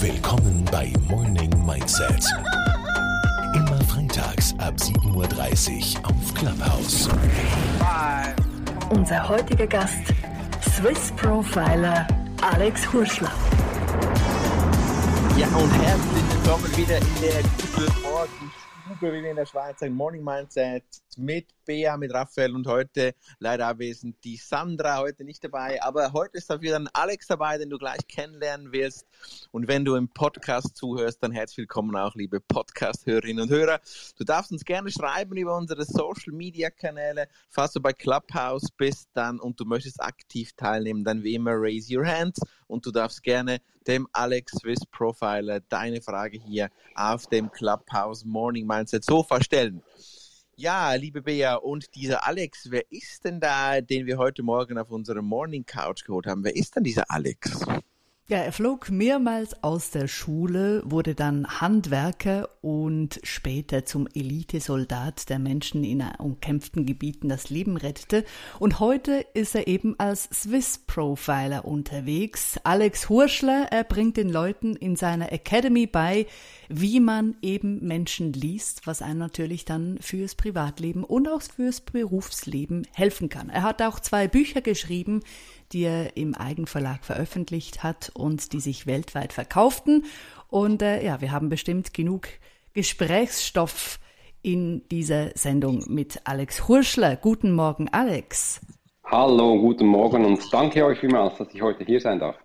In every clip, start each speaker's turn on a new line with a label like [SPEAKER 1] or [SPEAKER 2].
[SPEAKER 1] Willkommen bei Morning Mindset. Immer freitags ab 7.30 Uhr auf Clubhouse.
[SPEAKER 2] Unser heutiger Gast, Swiss Profiler Alex Hurschler.
[SPEAKER 3] Ja, und herzlich willkommen wieder in der Guten Morgen Stube, wie wir in der Schweiz sagen, Morning Mindset mit Bea, mit Raphael und heute leider abwesend die Sandra, heute nicht dabei, aber heute ist dafür dann Alex dabei, den du gleich kennenlernen wirst. Und wenn du im Podcast zuhörst, dann herzlich willkommen auch, liebe Podcast-Hörerinnen und Hörer. Du darfst uns gerne schreiben über unsere Social-Media-Kanäle. Falls du bei Clubhouse bist dann und du möchtest aktiv teilnehmen, dann wie immer raise your hands und du darfst gerne dem Alex Swiss Profiler deine Frage hier auf dem Clubhouse Morning Mindset Sofa stellen. Ja, liebe Bea, und dieser Alex, wer ist denn da, den wir heute Morgen auf unserer Morning Couch geholt haben? Wer ist denn dieser Alex?
[SPEAKER 4] Ja, er flog mehrmals aus der Schule, wurde dann Handwerker und später zum Elitesoldat, der Menschen in umkämpften Gebieten das Leben rettete. Und heute ist er eben als Swiss Profiler unterwegs. Alex Hurschler, er bringt den Leuten in seiner Academy bei, wie man eben Menschen liest, was einem natürlich dann fürs Privatleben und auch fürs Berufsleben helfen kann. Er hat auch zwei Bücher geschrieben, die er im Eigenverlag veröffentlicht hat und die sich weltweit verkauften. Und äh, ja, wir haben bestimmt genug Gesprächsstoff in dieser Sendung mit Alex Hurschler. Guten Morgen, Alex.
[SPEAKER 5] Hallo, guten Morgen und danke euch vielmals, dass ich heute hier sein darf.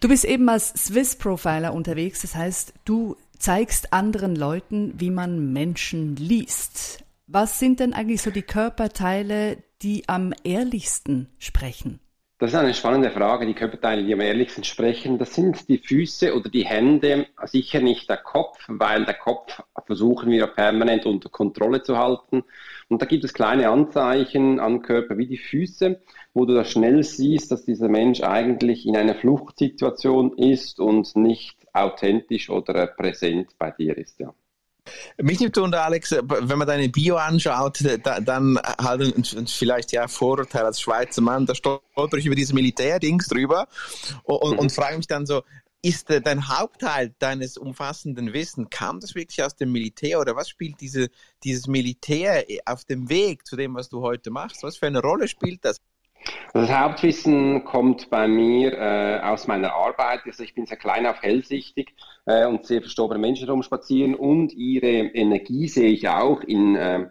[SPEAKER 4] Du bist eben als Swiss Profiler unterwegs, das heißt, du zeigst anderen Leuten, wie man Menschen liest. Was sind denn eigentlich so die Körperteile, die am ehrlichsten sprechen?
[SPEAKER 5] Das ist eine spannende Frage. Die Körperteile, die am ehrlichsten sprechen, das sind die Füße oder die Hände, sicher nicht der Kopf, weil der Kopf versuchen wir permanent unter Kontrolle zu halten. Und da gibt es kleine Anzeichen am Körper wie die Füße, wo du da schnell siehst, dass dieser Mensch eigentlich in einer Fluchtsituation ist und nicht authentisch oder präsent bei dir ist, ja.
[SPEAKER 3] Mich nimmt unter Alex, wenn man deine Bio anschaut, da, dann halt vielleicht ja Vorurteil als Schweizer Mann, da stolper ich über diese Militärdings drüber und, mhm. und frage mich dann so, ist dein Hauptteil deines umfassenden Wissens, kam das wirklich aus dem Militär oder was spielt diese, dieses Militär auf dem Weg zu dem, was du heute machst? Was für eine Rolle spielt das?
[SPEAKER 5] Das Hauptwissen kommt bei mir äh, aus meiner Arbeit. Also ich bin sehr klein auf hellsichtig äh, und sehe verstorbene Menschen rumspazieren und ihre Energie sehe ich auch in, äh,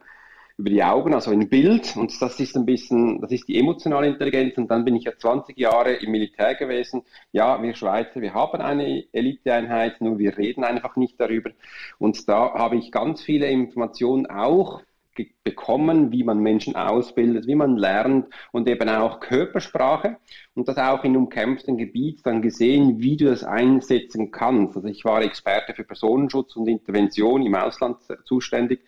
[SPEAKER 5] über die Augen, also in Bild. Und das ist ein bisschen, das ist die emotionale Intelligenz. Und dann bin ich ja 20 Jahre im Militär gewesen. Ja, wir Schweizer, wir haben eine Eliteeinheit, nur wir reden einfach nicht darüber. Und da habe ich ganz viele Informationen auch bekommen, wie man Menschen ausbildet, wie man lernt und eben auch Körpersprache und das auch in umkämpften Gebiet dann gesehen, wie du das einsetzen kannst. Also ich war Experte für Personenschutz und Intervention im Ausland zuständig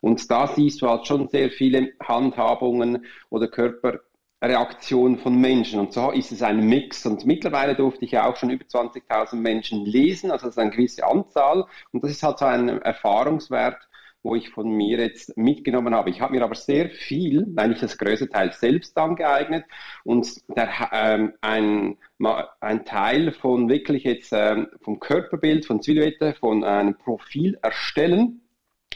[SPEAKER 5] und da siehst du halt schon sehr viele Handhabungen oder Körperreaktionen von Menschen. Und so ist es ein Mix. Und mittlerweile durfte ich ja auch schon über 20.000 Menschen lesen, also das ist eine gewisse Anzahl. Und das ist halt so ein Erfahrungswert, wo ich von mir jetzt mitgenommen habe. Ich habe mir aber sehr viel, eigentlich das größte Teil selbst angeeignet und der, ähm, ein, ein Teil von wirklich jetzt ähm, vom Körperbild, von Silhouette, von einem Profil erstellen,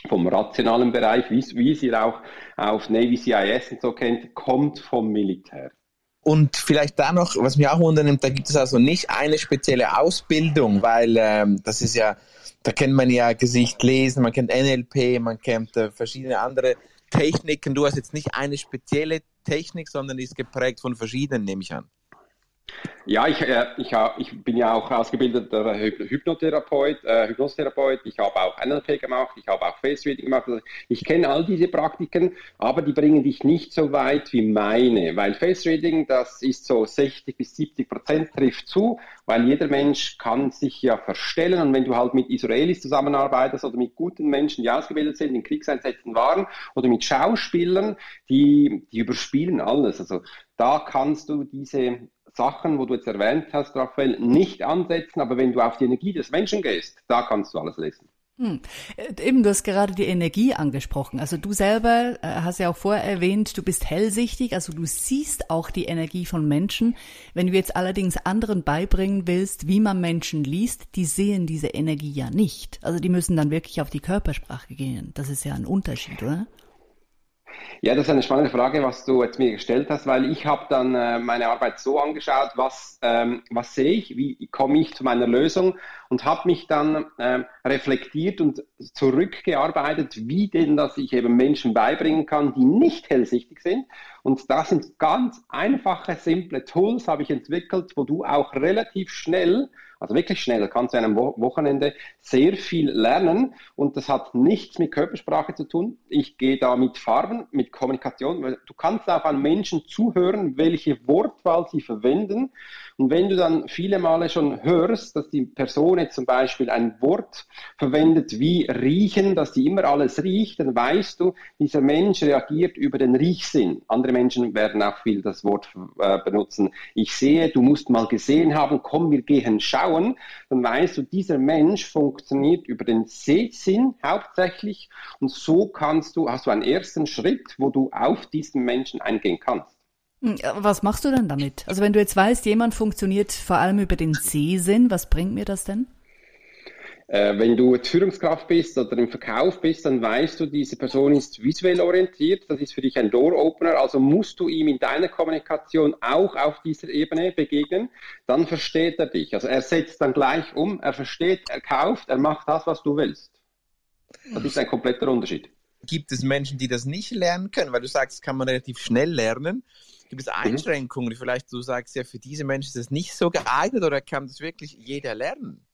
[SPEAKER 5] vom rationalen Bereich, wie, wie ihr auch auf Navy CIS und so kennt, kommt vom Militär.
[SPEAKER 3] Und vielleicht da noch, was mich auch wundernimmt, da gibt es also nicht eine spezielle Ausbildung, weil ähm, das ist ja da kennt man ja Gesicht lesen, man kennt NLP, man kennt äh, verschiedene andere Techniken. Du hast jetzt nicht eine spezielle Technik, sondern ist geprägt von verschiedenen, nehme ich an.
[SPEAKER 5] Ja, ich, äh, ich, ich bin ja auch ausgebildeter Hypnotherapeut, äh, Hypnostherapeut. Ich habe auch NLP gemacht, ich habe auch Face Reading gemacht. Also ich kenne all diese Praktiken, aber die bringen dich nicht so weit wie meine, weil Face Reading, das ist so 60 bis 70 Prozent trifft zu, weil jeder Mensch kann sich ja verstellen und wenn du halt mit Israelis zusammenarbeitest oder mit guten Menschen, die ausgebildet sind, in Kriegseinsätzen waren oder mit Schauspielern, die, die überspielen alles. Also da kannst du diese Sachen, wo du jetzt erwähnt hast, Raphael, nicht ansetzen, aber wenn du auf die Energie des Menschen gehst, da kannst du alles lesen.
[SPEAKER 4] Hm. Äh, eben, du hast gerade die Energie angesprochen. Also du selber äh, hast ja auch vorher erwähnt, du bist hellsichtig, also du siehst auch die Energie von Menschen. Wenn du jetzt allerdings anderen beibringen willst, wie man Menschen liest, die sehen diese Energie ja nicht. Also die müssen dann wirklich auf die Körpersprache gehen. Das ist ja ein Unterschied, oder?
[SPEAKER 5] Ja, das ist eine spannende Frage, was du jetzt mir gestellt hast, weil ich habe dann äh, meine Arbeit so angeschaut, was, ähm, was sehe ich, wie komme ich zu meiner Lösung und habe mich dann ähm, reflektiert und zurückgearbeitet, wie denn, dass ich eben Menschen beibringen kann, die nicht hellsichtig sind. Und das sind ganz einfache, simple Tools, habe ich entwickelt, wo du auch relativ schnell also wirklich schnell, da kannst du an einem Wochenende sehr viel lernen und das hat nichts mit Körpersprache zu tun. Ich gehe da mit Farben, mit Kommunikation, du kannst auch an Menschen zuhören, welche Wortwahl sie verwenden und wenn du dann viele Male schon hörst, dass die Person jetzt zum Beispiel ein Wort verwendet wie riechen, dass die immer alles riecht, dann weißt du, dieser Mensch reagiert über den Riechsinn. Andere Menschen werden auch viel das Wort äh, benutzen. Ich sehe, du musst mal gesehen haben, komm, wir gehen schauen. Dann weißt du, dieser Mensch funktioniert über den Sehsinn hauptsächlich und so kannst du, hast du einen ersten Schritt, wo du auf diesen Menschen eingehen kannst.
[SPEAKER 4] Hm, was machst du denn damit? Also wenn du jetzt weißt, jemand funktioniert vor allem über den Sehsinn, was bringt mir das denn?
[SPEAKER 5] Äh, wenn du jetzt Führungskraft bist oder im Verkauf bist, dann weißt du, diese Person ist visuell orientiert, das ist für dich ein Door-Opener, also musst du ihm in deiner Kommunikation auch auf dieser Ebene begegnen, dann versteht er dich. Also er setzt dann gleich um, er versteht, er kauft, er macht das, was du willst. Das ist ein kompletter Unterschied.
[SPEAKER 3] Gibt es Menschen, die das nicht lernen können? Weil du sagst, das kann man relativ schnell lernen. Gibt es mhm. Einschränkungen, die vielleicht du sagst, ja, für diese Menschen ist es nicht so geeignet oder kann das wirklich jeder lernen?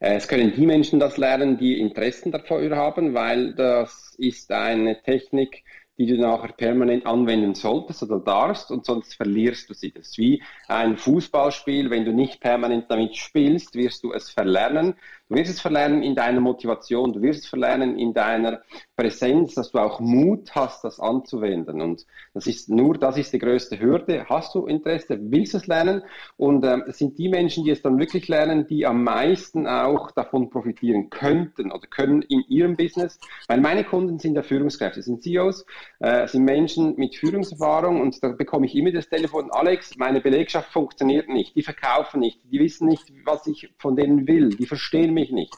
[SPEAKER 5] Es können die Menschen das lernen, die Interessen dafür haben, weil das ist eine Technik, die du nachher permanent anwenden solltest oder darfst und sonst verlierst du sie. Das ist wie ein Fußballspiel, wenn du nicht permanent damit spielst, wirst du es verlernen. Du wirst es verlernen in deiner Motivation, du wirst es verlernen in deiner Präsenz, dass du auch Mut hast, das anzuwenden. Und das ist nur, das ist die größte Hürde. Hast du Interesse, willst du es lernen? Und ähm, es sind die Menschen, die es dann wirklich lernen, die am meisten auch davon profitieren könnten oder können in ihrem Business. Weil meine Kunden sind ja Führungskräfte, sind CEOs, äh, sind Menschen mit Führungserfahrung und da bekomme ich immer das Telefon, Alex, meine Belegschaft funktioniert nicht, die verkaufen nicht, die wissen nicht, was ich von denen will, die verstehen mich nicht.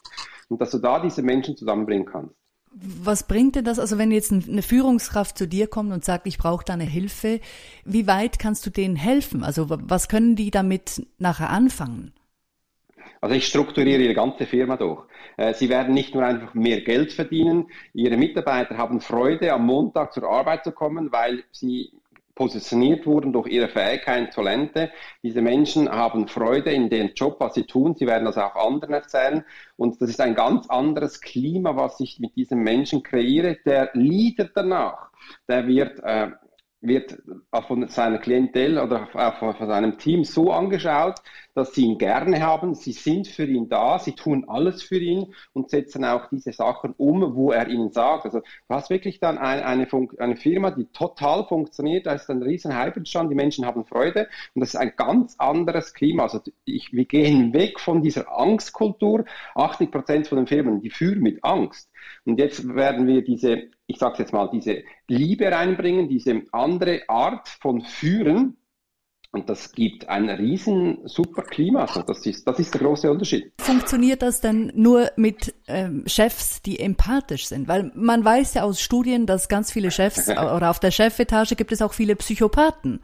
[SPEAKER 5] Und dass du da diese Menschen zusammenbringen kannst.
[SPEAKER 4] Was bringt denn das, also wenn jetzt eine Führungskraft zu dir kommt und sagt, ich brauche deine Hilfe, wie weit kannst du denen helfen? Also was können die damit nachher anfangen?
[SPEAKER 5] Also ich strukturiere Ihre ganze Firma durch. Äh, sie werden nicht nur einfach mehr Geld verdienen, Ihre Mitarbeiter haben Freude, am Montag zur Arbeit zu kommen, weil sie positioniert wurden durch ihre Fähigkeiten, Talente. Diese Menschen haben Freude in dem Job, was sie tun. Sie werden das auch anderen erzählen. Und das ist ein ganz anderes Klima, was ich mit diesem Menschen kreiere. Der Leader danach, der wird äh, wird von seiner Klientel oder von seinem Team so angeschaut, dass sie ihn gerne haben, sie sind für ihn da, sie tun alles für ihn und setzen auch diese Sachen um, wo er ihnen sagt. Also du hast wirklich dann eine, eine, eine Firma, die total funktioniert, da ist ein riesen Hype entstanden, die Menschen haben Freude und das ist ein ganz anderes Klima. Also ich, wir gehen weg von dieser Angstkultur. 80 Prozent von den Firmen, die führen mit Angst. Und jetzt werden wir diese, ich sage jetzt mal, diese Liebe reinbringen, diese andere Art von Führen. Und das gibt ein riesen super Klima. Also das ist, das ist der große Unterschied.
[SPEAKER 4] Funktioniert das denn nur mit ähm, Chefs, die empathisch sind? Weil man weiß ja aus Studien, dass ganz viele Chefs oder auf der Chefetage gibt es auch viele Psychopathen.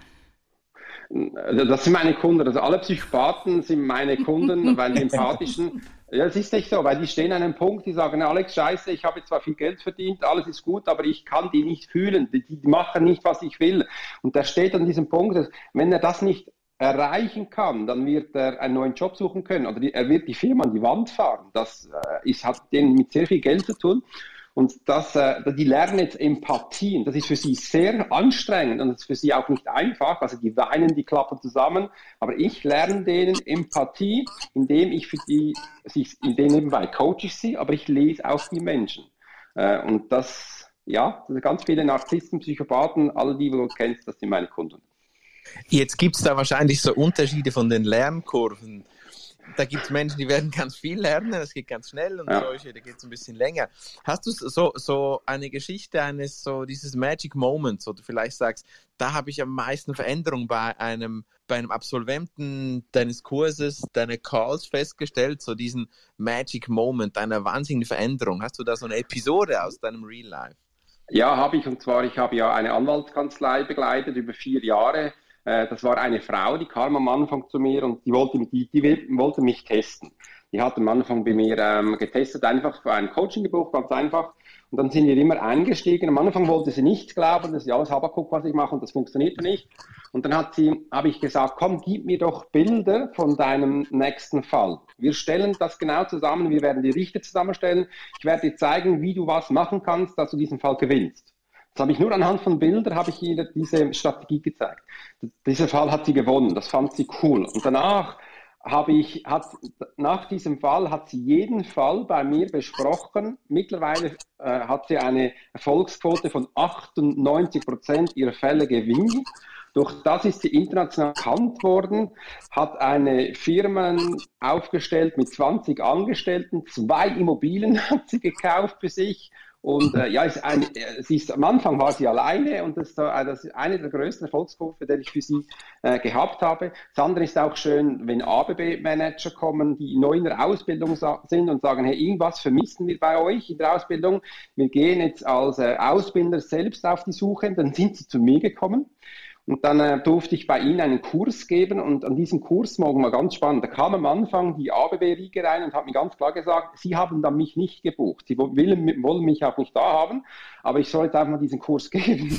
[SPEAKER 5] Das sind meine Kunden. Also alle Psychopathen sind meine Kunden, weil die empathischen ja, es ist nicht so, weil die stehen an einem Punkt, die sagen, Alex, scheiße, ich habe jetzt zwar viel Geld verdient, alles ist gut, aber ich kann die nicht fühlen, die, die machen nicht, was ich will. Und der steht an diesem Punkt, dass, wenn er das nicht erreichen kann, dann wird er einen neuen Job suchen können oder die, er wird die Firma an die Wand fahren. Das äh, ist, hat denen mit sehr viel Geld zu tun. Und das, äh, die lernen jetzt Empathie. Und das ist für sie sehr anstrengend und das ist für sie auch nicht einfach. Also die weinen, die klappen zusammen. Aber ich lerne denen Empathie, indem ich für die, indem nebenbei coache ich sie, aber ich lese auch die Menschen. Äh, und das, ja, das ganz viele Narzissten, Psychopathen, alle die, die du kennst, das sind meine Kunden.
[SPEAKER 3] Jetzt gibt es da wahrscheinlich so Unterschiede von den Lernkurven da gibt es Menschen, die werden ganz viel lernen, es geht ganz schnell und ja. solche, da geht es ein bisschen länger. Hast du so, so eine Geschichte eines, so dieses Magic Moments, wo du vielleicht sagst, da habe ich am meisten Veränderung bei einem, bei einem Absolventen deines Kurses, deiner Calls festgestellt, so diesen Magic Moment, eine wahnsinnige Veränderung. Hast du da so eine Episode aus deinem Real Life?
[SPEAKER 5] Ja, habe ich. Und zwar, ich habe ja eine Anwaltskanzlei begleitet über vier Jahre. Äh, das war eine Frau, die kam am Anfang zu mir und die wollte, die, die wollte mich testen. Die hat am Anfang bei mir ähm, getestet, einfach für ein Coaching gebucht, ganz einfach. Und dann sind wir immer eingestiegen. Am Anfang wollte sie nicht glauben, dass ja, das Habakuk, was ich mache, und das funktioniert nicht. Und dann hat sie, habe ich gesagt, komm, gib mir doch Bilder von deinem nächsten Fall. Wir stellen das genau zusammen, wir werden die Richter zusammenstellen. Ich werde dir zeigen, wie du was machen kannst, dass du diesen Fall gewinnst. Das habe ich nur anhand von Bildern, habe ich ihr diese Strategie gezeigt. Dieser Fall hat sie gewonnen, das fand sie cool. Und danach habe ich, hat, nach diesem Fall hat sie jeden Fall bei mir besprochen. Mittlerweile äh, hat sie eine Erfolgsquote von 98 Prozent ihrer Fälle gewinnen. Durch das ist sie international bekannt worden, hat eine Firma aufgestellt mit 20 Angestellten, zwei Immobilien hat sie gekauft für sich und äh, ja, ist ein, äh, sie ist, am Anfang war sie alleine und das, äh, das ist eine der größten Erfolgskurve, die ich für sie äh, gehabt habe. Das andere ist auch schön, wenn ABB-Manager kommen, die neu in der Ausbildung sind und sagen, hey, irgendwas vermissen wir bei euch in der Ausbildung. Wir gehen jetzt als äh, Ausbilder selbst auf die Suche. Dann sind sie zu mir gekommen und dann äh, durfte ich bei Ihnen einen Kurs geben und an diesem Kurs morgen mal ganz spannend. Da kam am Anfang die ABB-Riege rein und hat mir ganz klar gesagt, Sie haben dann mich nicht gebucht. Sie wollen, wollen mich auch nicht da haben, aber ich soll jetzt einfach mal diesen Kurs geben.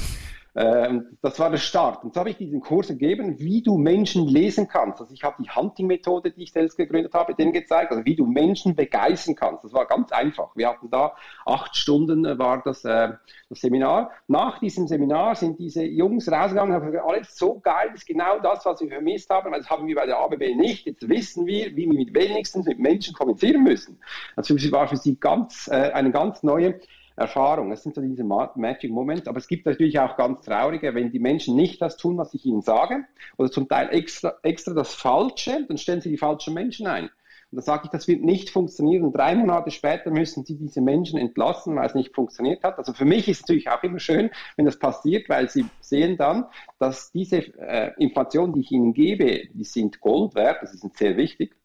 [SPEAKER 5] Ähm, das war der Start. Und so habe ich diesen Kurs gegeben, wie du Menschen lesen kannst. Also ich habe die Hunting-Methode, die ich selbst gegründet habe, denen gezeigt, also wie du Menschen begeistern kannst. Das war ganz einfach. Wir hatten da acht Stunden äh, war das, äh, das Seminar. Nach diesem Seminar sind diese Jungs rausgegangen und haben gesagt, alles so geil, das ist genau das, was wir vermisst haben. Das haben wir bei der ABB nicht. Jetzt wissen wir, wie wir mit wenigstens mit Menschen kommunizieren müssen. Also es war für sie ganz, äh, eine ganz neue Erfahrung. Das sind so diese Magic Moments. Aber es gibt natürlich auch ganz traurige, wenn die Menschen nicht das tun, was ich ihnen sage, oder zum Teil extra, extra das Falsche, dann stellen sie die falschen Menschen ein. Und dann sage ich, das wird nicht funktionieren. Drei Monate später müssen sie diese Menschen entlassen, weil es nicht funktioniert hat. Also für mich ist es natürlich auch immer schön, wenn das passiert, weil sie sehen dann, dass diese äh, Informationen, die ich ihnen gebe, die sind Gold wert, das ist sehr wichtig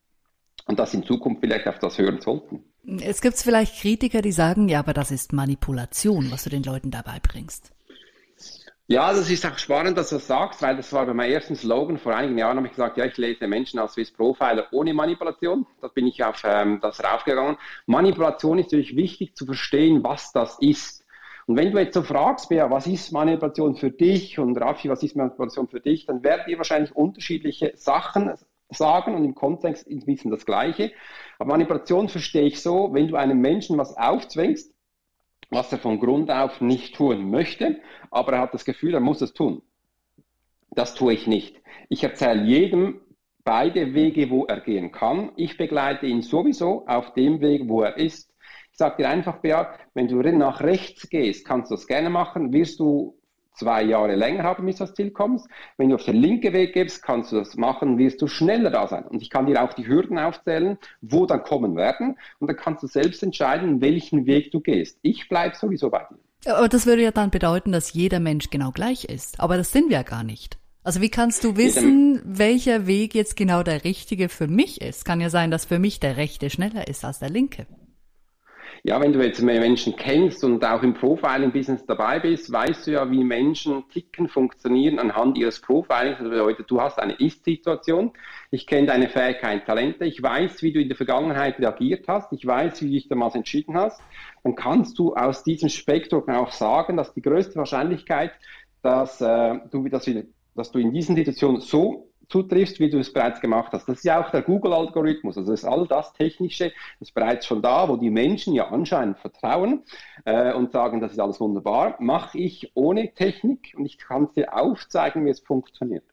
[SPEAKER 5] und dass sie in Zukunft vielleicht auf das hören sollten.
[SPEAKER 4] Es gibt vielleicht Kritiker, die sagen, ja, aber das ist Manipulation, was du den Leuten dabei bringst.
[SPEAKER 5] Ja, das ist auch spannend, dass du das sagst, weil das war bei meinem ersten Slogan. Vor einigen Jahren habe ich gesagt, ja, ich lese Menschen als Swiss Profiler ohne Manipulation. Da bin ich auf ähm, das raufgegangen. Manipulation ist natürlich wichtig zu verstehen, was das ist. Und wenn du jetzt so fragst, Bea, was ist Manipulation für dich und Raffi, was ist Manipulation für dich, dann werden dir wahrscheinlich unterschiedliche Sachen sagen und im Kontext ein bisschen das Gleiche. Aber Manipulation verstehe ich so, wenn du einem Menschen was aufzwängst, was er von Grund auf nicht tun möchte, aber er hat das Gefühl, er muss es tun. Das tue ich nicht. Ich erzähle jedem beide Wege, wo er gehen kann. Ich begleite ihn sowieso auf dem Weg, wo er ist. Ich sage dir einfach, Beat, wenn du nach rechts gehst, kannst du das gerne machen, wirst du zwei Jahre länger haben, bis du das Ziel kommst. Wenn du auf den linken Weg gibst, kannst du das machen, wirst du schneller da sein. Und ich kann dir auch die Hürden aufzählen, wo dann kommen werden. Und dann kannst du selbst entscheiden, welchen Weg du gehst. Ich bleibe sowieso bei dir.
[SPEAKER 4] Aber das würde ja dann bedeuten, dass jeder Mensch genau gleich ist. Aber das sind wir ja gar nicht. Also wie kannst du wissen, welcher Weg jetzt genau der richtige für mich ist? Kann ja sein, dass für mich der rechte schneller ist als der linke.
[SPEAKER 5] Ja, wenn du jetzt mehr Menschen kennst und auch im Profiling-Business dabei bist, weißt du ja, wie Menschen ticken, funktionieren anhand ihres Profilings. Das bedeutet, du hast eine Ist-Situation. Ich kenne deine Fähigkeiten, Talente. Ich weiß, wie du in der Vergangenheit reagiert hast. Ich weiß, wie du dich damals entschieden hast. Dann kannst du aus diesem Spektrum auch sagen, dass die größte Wahrscheinlichkeit, dass, äh, du, dass, dass du in diesen Situationen so zutriffst, wie du es bereits gemacht hast. Das ist ja auch der Google-Algorithmus. Also ist all das Technische ist bereits schon da, wo die Menschen ja anscheinend vertrauen äh, und sagen, das ist alles wunderbar. Mache ich ohne Technik und ich kann es dir aufzeigen, wie es funktioniert.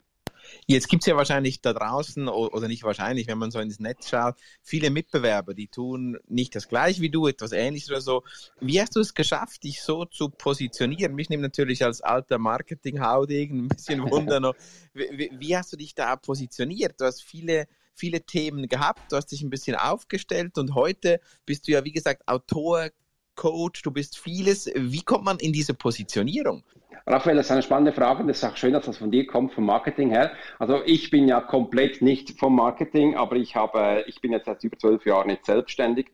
[SPEAKER 3] Jetzt gibt es ja wahrscheinlich da draußen, oder nicht wahrscheinlich, wenn man so ins Netz schaut, viele Mitbewerber, die tun nicht das gleiche wie du, etwas ähnliches oder so. Wie hast du es geschafft, dich so zu positionieren? Mich nimmt natürlich als alter Marketing-Haudegen ein bisschen Wunder noch. Wie, wie, hast du dich da positioniert? Du hast viele viele Themen gehabt, du hast dich ein bisschen aufgestellt und heute bist du ja, wie gesagt, Autor, Coach, du bist vieles. Wie kommt man in diese Positionierung?
[SPEAKER 5] Raphael, das ist eine spannende Frage. Das ist auch schön, dass das von dir kommt, vom Marketing her. Also ich bin ja komplett nicht vom Marketing, aber ich habe, ich bin jetzt seit über zwölf Jahren jetzt selbstständig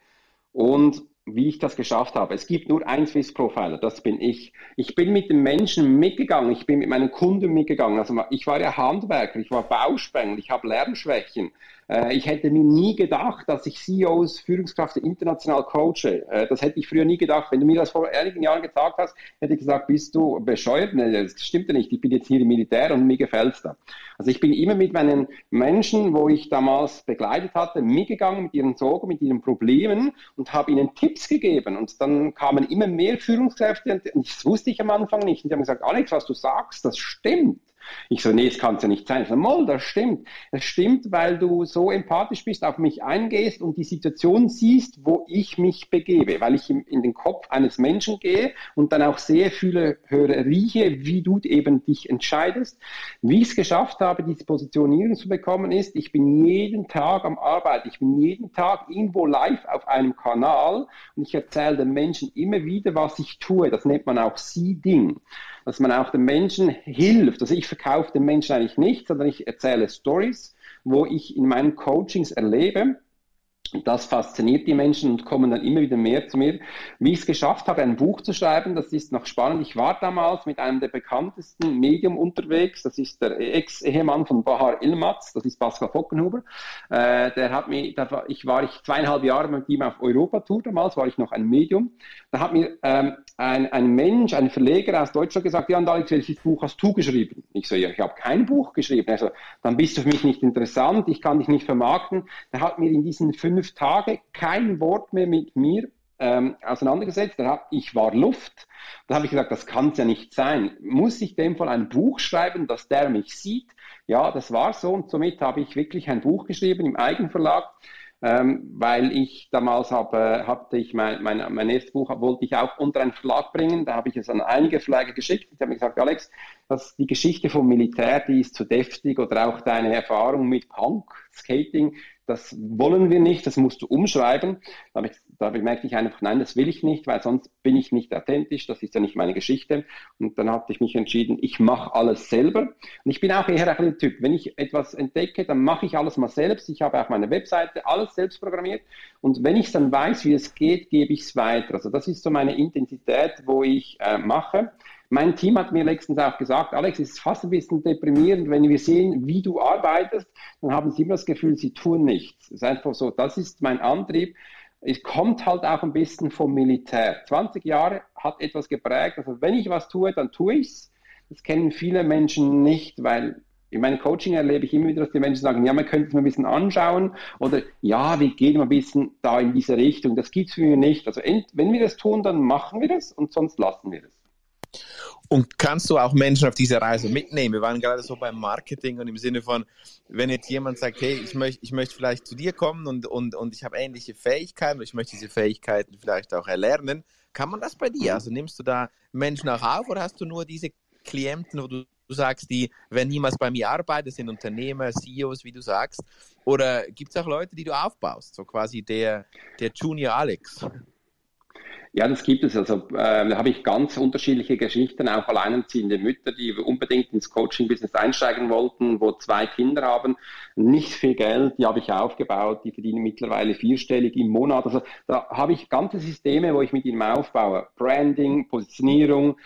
[SPEAKER 5] und wie ich das geschafft habe. Es gibt nur ein Swiss Profiler, das bin ich. Ich bin mit den Menschen mitgegangen, ich bin mit meinen Kunden mitgegangen. Also ich war ja Handwerker, ich war Bausprengel, ich habe Lernschwächen. Äh, ich hätte mir nie gedacht, dass ich CEOs, Führungskräfte international coache. Äh, das hätte ich früher nie gedacht. Wenn du mir das vor einigen Jahren gesagt hast, hätte ich gesagt, bist du bescheuert? Nee, das stimmt ja nicht. Ich bin jetzt hier im Militär und mir gefällt's da. Also ich bin immer mit meinen Menschen, wo ich damals begleitet hatte, mitgegangen mit ihren Sorgen, mit ihren Problemen und habe ihnen Tipps gegeben. Und dann kamen immer mehr Führungskräfte und das wusste ich am Anfang nicht. Und die haben gesagt, Alex, was du sagst, das stimmt. Ich so, nee, das kann es ja nicht sein. Ich so, Moll, das stimmt. Das stimmt, weil du so empathisch bist, auf mich eingehst und die Situation siehst, wo ich mich begebe, weil ich in den Kopf eines Menschen gehe und dann auch sehr viele höre, rieche, wie du eben dich entscheidest. Wie ich es geschafft habe, diese Positionierung zu bekommen, ist, ich bin jeden Tag am Arbeiten. Ich bin jeden Tag irgendwo live auf einem Kanal und ich erzähle den Menschen immer wieder, was ich tue. Das nennt man auch Sie-Ding dass man auch den Menschen hilft. Also ich verkaufe den Menschen eigentlich nicht, sondern ich erzähle Stories, wo ich in meinen Coachings erlebe, das fasziniert die Menschen und kommen dann immer wieder mehr zu mir. Wie ich es geschafft habe, ein Buch zu schreiben, das ist noch spannend. Ich war damals mit einem der bekanntesten Medium unterwegs. Das ist der Ex-Ehemann von Bahar Ilmaz. Das ist Pascal Fockenhuber. Äh, der hat mir, da ich war ich zweieinhalb Jahre mit ihm auf Europatour. Damals war ich noch ein Medium. Da hat mir ähm, ein, ein Mensch, ein Verleger aus Deutschland gesagt, ja, und Alex, welches Buch hast du geschrieben? Ich so, ja, ich habe kein Buch geschrieben. Also, dann bist du für mich nicht interessant. Ich kann dich nicht vermarkten. Der hat mir in diesen fünf fünf Tage kein Wort mehr mit mir ähm, auseinandergesetzt. Hab, ich war Luft. Da habe ich gesagt, das kann es ja nicht sein. Muss ich dem Fall ein Buch schreiben, dass der mich sieht? Ja, das war so und somit habe ich wirklich ein Buch geschrieben im Eigenverlag ähm, weil ich damals habe, hatte ich mein, mein, mein erstes Buch wollte ich auch unter einen Verlag bringen. Da habe ich es an einige Verlage geschickt. Die haben gesagt, Alex, das, die Geschichte vom Militär, die ist zu deftig oder auch deine Erfahrung mit Punk, Skating, das wollen wir nicht, das musst du umschreiben. Da, ich, da bemerkte ich einfach, nein, das will ich nicht, weil sonst bin ich nicht authentisch, das ist ja nicht meine Geschichte. Und dann hatte ich mich entschieden, ich mache alles selber. Und ich bin auch eher ein Typ, wenn ich etwas entdecke, dann mache ich alles mal selbst. Ich habe auch meine Webseite, alles selbst programmiert. Und wenn ich dann weiß, wie es geht, gebe ich es weiter. Also das ist so meine Intensität, wo ich äh, mache. Mein Team hat mir letztens auch gesagt, Alex, es ist fast ein bisschen deprimierend, wenn wir sehen, wie du arbeitest, dann haben sie immer das Gefühl, sie tun nichts. Es ist einfach so, das ist mein Antrieb. Es kommt halt auch ein bisschen vom Militär. 20 Jahre hat etwas geprägt. Also wenn ich was tue, dann tue ich es. Das kennen viele Menschen nicht, weil in meinem Coaching erlebe ich immer wieder, dass die Menschen sagen, ja, man könnte es mal ein bisschen anschauen oder ja, wir gehen mal ein bisschen da in diese Richtung. Das gibt es für mich nicht. Also wenn wir das tun, dann machen wir das und sonst lassen wir das.
[SPEAKER 3] Und kannst du auch Menschen auf diese Reise mitnehmen? Wir waren gerade so beim Marketing und im Sinne von, wenn jetzt jemand sagt, hey, ich möchte, ich möchte vielleicht zu dir kommen und, und, und ich habe ähnliche Fähigkeiten und ich möchte diese Fähigkeiten vielleicht auch erlernen, kann man das bei dir? Also nimmst du da Menschen auch auf oder hast du nur diese Klienten, wo du, du sagst, die werden niemals bei mir arbeiten, sind Unternehmer, CEOs, wie du sagst? Oder gibt es auch Leute, die du aufbaust, so quasi der, der Junior Alex?
[SPEAKER 5] Ja, das gibt es. Also äh, da habe ich ganz unterschiedliche Geschichten, auch alleinerziehende Mütter, die unbedingt ins Coaching-Business einsteigen wollten, wo zwei Kinder haben, nicht viel Geld, die habe ich aufgebaut, die verdienen mittlerweile vierstellig im Monat. Also da habe ich ganze Systeme, wo ich mit ihnen aufbaue. Branding, Positionierung,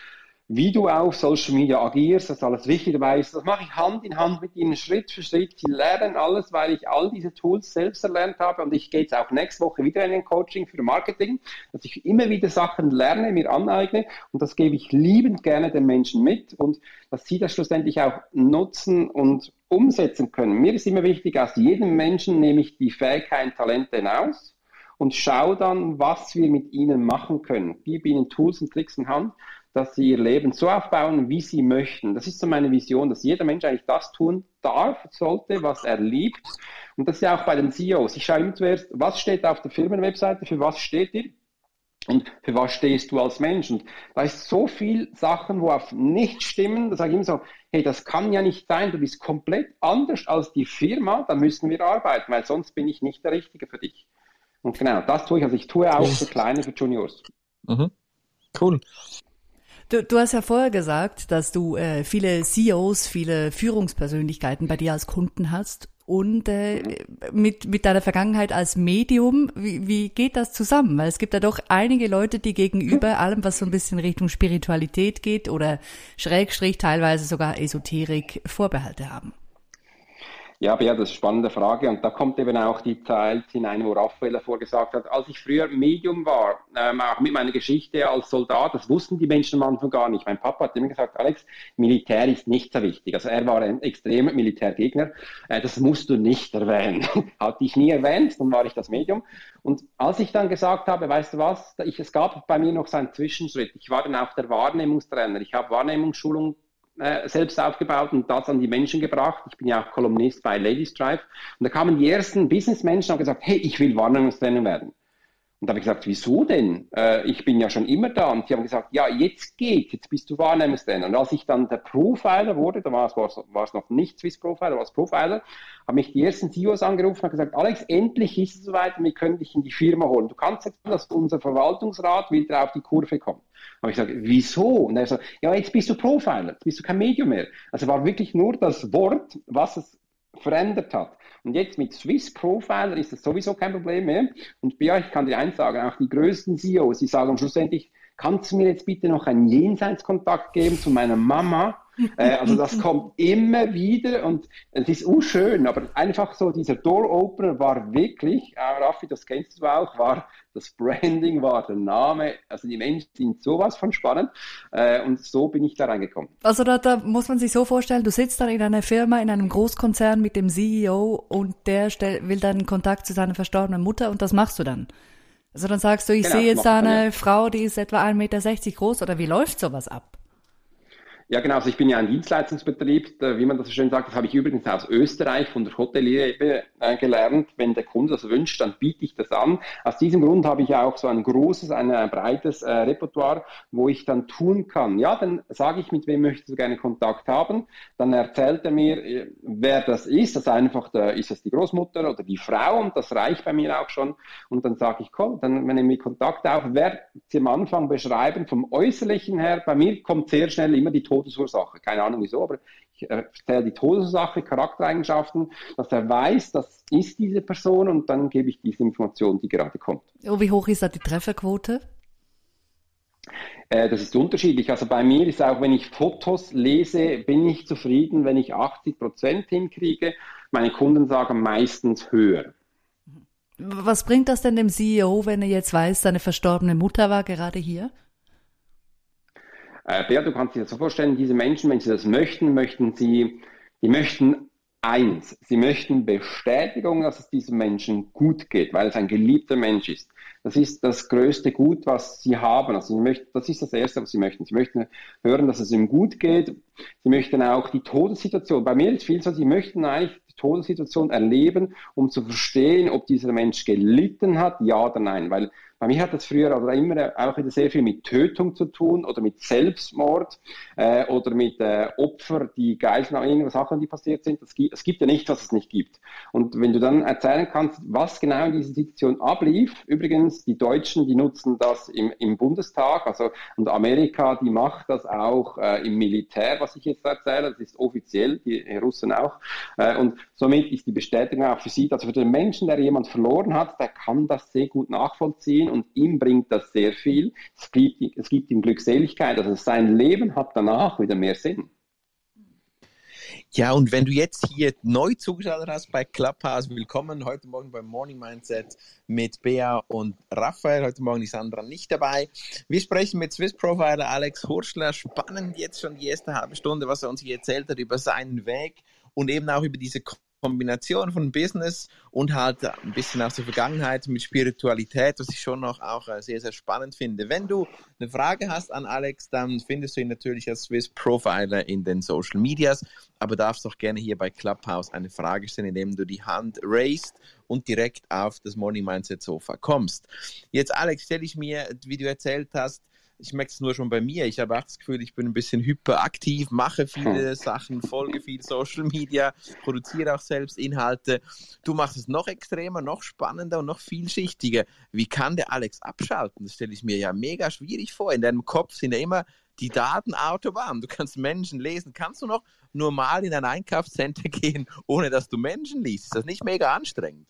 [SPEAKER 5] wie du auf Social Media agierst, dass alles wichtig dabei ist. Das mache ich Hand in Hand mit ihnen, Schritt für Schritt. Sie lernen alles, weil ich all diese Tools selbst erlernt habe und ich gehe jetzt auch nächste Woche wieder in ein Coaching für Marketing, dass ich immer wieder Sachen lerne, mir aneigne und das gebe ich liebend gerne den Menschen mit und dass sie das schlussendlich auch nutzen und umsetzen können. Mir ist immer wichtig, aus jedem Menschen nehme ich die Fähigkeiten, Talente hinaus und schaue dann, was wir mit ihnen machen können. Gebe ihnen Tools und Tricks in Hand, dass sie ihr Leben so aufbauen, wie sie möchten. Das ist so meine Vision, dass jeder Mensch eigentlich das tun darf, sollte, was er liebt. Und das ist ja auch bei den CEOs. Ich schaue immer zuerst, was steht auf der Firmenwebseite, für was steht ihr? Und für was stehst du als Mensch? Und da ist so viel Sachen, wo auf nicht stimmen. Da sage ich immer so, hey, das kann ja nicht sein. Du bist komplett anders als die Firma. Da müssen wir arbeiten, weil sonst bin ich nicht der Richtige für dich. Und genau, das tue ich. Also ich tue auch für Kleine, für Juniors.
[SPEAKER 3] Mhm. Cool.
[SPEAKER 4] Du, du hast ja vorher gesagt, dass du äh, viele CEOs, viele Führungspersönlichkeiten bei dir als Kunden hast. Und äh, mit, mit deiner Vergangenheit als Medium, wie, wie geht das zusammen? Weil es gibt ja doch einige Leute, die gegenüber allem, was so ein bisschen Richtung Spiritualität geht oder Schrägstrich teilweise sogar Esoterik Vorbehalte haben.
[SPEAKER 5] Ja, Bea, das ist eine spannende Frage. Und da kommt eben auch die Zeit hinein, wo Raphael davor gesagt hat, als ich früher Medium war, ähm, auch mit meiner Geschichte als Soldat, das wussten die Menschen am Anfang gar nicht. Mein Papa hat immer gesagt, Alex, Militär ist nicht so wichtig. Also er war ein extremer Militärgegner. Äh, das musst du nicht erwähnen. Hatte ich nie erwähnt, dann war ich das Medium. Und als ich dann gesagt habe, weißt du was, ich, es gab bei mir noch so einen Zwischenschritt. Ich war dann auch der Wahrnehmungstrainer. Ich habe Wahrnehmungsschulung äh, selbst aufgebaut und das an die Menschen gebracht. Ich bin ja auch Kolumnist bei Ladies Drive. Und da kamen die ersten Businessmenschen und haben gesagt, hey, ich will Wahrnehmungstrainer werden. Und da habe ich gesagt, wieso denn? Äh, ich bin ja schon immer da. Und die haben gesagt, ja, jetzt geht, jetzt bist du Wahrnehmungstrainer. Und als ich dann der Profiler wurde, da war es, war es noch nicht Swiss Profiler, war es Profiler, haben mich die ersten CEOs angerufen und gesagt, Alex, endlich ist es soweit wir können dich in die Firma holen. Du kannst jetzt, dass unser Verwaltungsrat wieder auf die Kurve kommt. Aber ich sage, wieso? Und er so, ja, jetzt bist du Profiler, jetzt bist du kein Medium mehr. Also war wirklich nur das Wort, was es verändert hat. Und jetzt mit Swiss Profiler ist das sowieso kein Problem mehr. Und ja, ich kann dir eins sagen, auch die größten CEOs, die sagen schlussendlich, kannst du mir jetzt bitte noch einen Jenseitskontakt geben zu meiner Mama? Äh, also das kommt immer wieder und es ist unschön, aber einfach so dieser Door-Opener war wirklich, äh, Raffi, das kennst du auch, war das Branding, war der Name, also die Menschen sind sowas von spannend äh, und so bin ich da reingekommen.
[SPEAKER 4] Also da, da muss man sich so vorstellen, du sitzt dann in einer Firma, in einem Großkonzern mit dem CEO und der stell, will dann Kontakt zu seiner verstorbenen Mutter und das machst du dann? Also dann sagst du, ich genau, sehe jetzt da eine ja. Frau, die ist etwa 1,60 Meter groß oder wie läuft sowas ab?
[SPEAKER 5] Ja, genau. Also ich bin ja ein Dienstleistungsbetrieb, wie man das so schön sagt. Das habe ich übrigens aus Österreich von der Hotelier äh, gelernt. Wenn der Kunde das wünscht, dann biete ich das an. Aus diesem Grund habe ich auch so ein großes, ein breites äh, Repertoire, wo ich dann tun kann. Ja, dann sage ich, mit wem möchtest du gerne Kontakt haben. Dann erzählt er mir, äh, wer das ist. Also einfach, der, ist es die Großmutter oder die Frau und das reicht bei mir auch schon. Und dann sage ich, komm, dann wenn ich Kontakt auf, wer Sie am Anfang beschreiben vom Äußerlichen her, bei mir kommt sehr schnell immer die Tod Todesursache. Keine Ahnung wieso, aber ich erzähle die Todesursache, Charaktereigenschaften, dass er weiß, das ist diese Person und dann gebe ich diese Information, die gerade kommt.
[SPEAKER 4] Oh, wie hoch ist da die Trefferquote?
[SPEAKER 5] Äh, das ist unterschiedlich. Also bei mir ist auch, wenn ich Fotos lese, bin ich zufrieden, wenn ich 80 Prozent hinkriege. Meine Kunden sagen meistens höher.
[SPEAKER 4] Was bringt das denn dem CEO, wenn er jetzt weiß, seine verstorbene Mutter war gerade hier?
[SPEAKER 5] Äh, Bert, du kannst dir das so vorstellen, diese Menschen, wenn sie das möchten, möchten sie, die möchten eins, sie möchten Bestätigung, dass es diesem Menschen gut geht, weil es ein geliebter Mensch ist. Das ist das größte Gut, was sie haben. Also sie möchten, das ist das Erste, was sie möchten. Sie möchten hören, dass es ihm gut geht. Sie möchten auch die Todessituation. Bei mir ist viel so, sie möchten eigentlich die Todessituation erleben, um zu verstehen, ob dieser Mensch gelitten hat, ja oder nein. Weil bei mir hat das früher oder immer auch wieder sehr viel mit Tötung zu tun oder mit Selbstmord äh, oder mit äh, Opfer, die Geiseln, irgendwelche Sachen, die passiert sind. Das gibt, es gibt ja nichts, was es nicht gibt. Und wenn du dann erzählen kannst, was genau in dieser Situation ablief, übrigens, die Deutschen, die nutzen das im, im Bundestag, also und Amerika, die macht das auch äh, im Militär, was ich jetzt erzähle, das ist offiziell, die Russen auch. Äh, und somit ist die Bestätigung auch für sie, also für den Menschen, der jemand verloren hat, der kann das sehr gut nachvollziehen und ihm bringt das sehr viel. Es gibt, es gibt ihm Glückseligkeit, also sein Leben hat danach wieder mehr Sinn.
[SPEAKER 3] Ja, und wenn du jetzt hier neu zugeschaut hast bei Clubhouse, willkommen heute Morgen beim Morning Mindset mit Bea und Raphael. Heute Morgen ist Sandra nicht dabei. Wir sprechen mit Swiss Provider Alex Hurschler. Spannend jetzt schon die erste halbe Stunde, was er uns hier erzählt hat über seinen Weg und eben auch über diese Kombination von Business und halt ein bisschen aus der Vergangenheit mit Spiritualität, was ich schon noch auch äh, sehr, sehr spannend finde. Wenn du eine Frage hast an Alex, dann findest du ihn natürlich als Swiss Profiler in den Social Medias, aber darfst auch gerne hier bei Clubhouse eine Frage stellen, indem du die Hand raised und direkt auf das Morning Mindset Sofa kommst. Jetzt, Alex, stelle ich mir, wie du erzählt hast, ich merke es nur schon bei mir. Ich habe auch das Gefühl, ich bin ein bisschen hyperaktiv, mache viele hm. Sachen, folge viel Social Media, produziere auch selbst Inhalte. Du machst es noch extremer, noch spannender und noch vielschichtiger. Wie kann der Alex abschalten? Das stelle ich mir ja mega schwierig vor. In deinem Kopf sind ja immer die Datenautobahn. Du kannst Menschen lesen. Kannst du noch normal in ein Einkaufscenter gehen, ohne dass du Menschen liest? Ist das nicht mega anstrengend?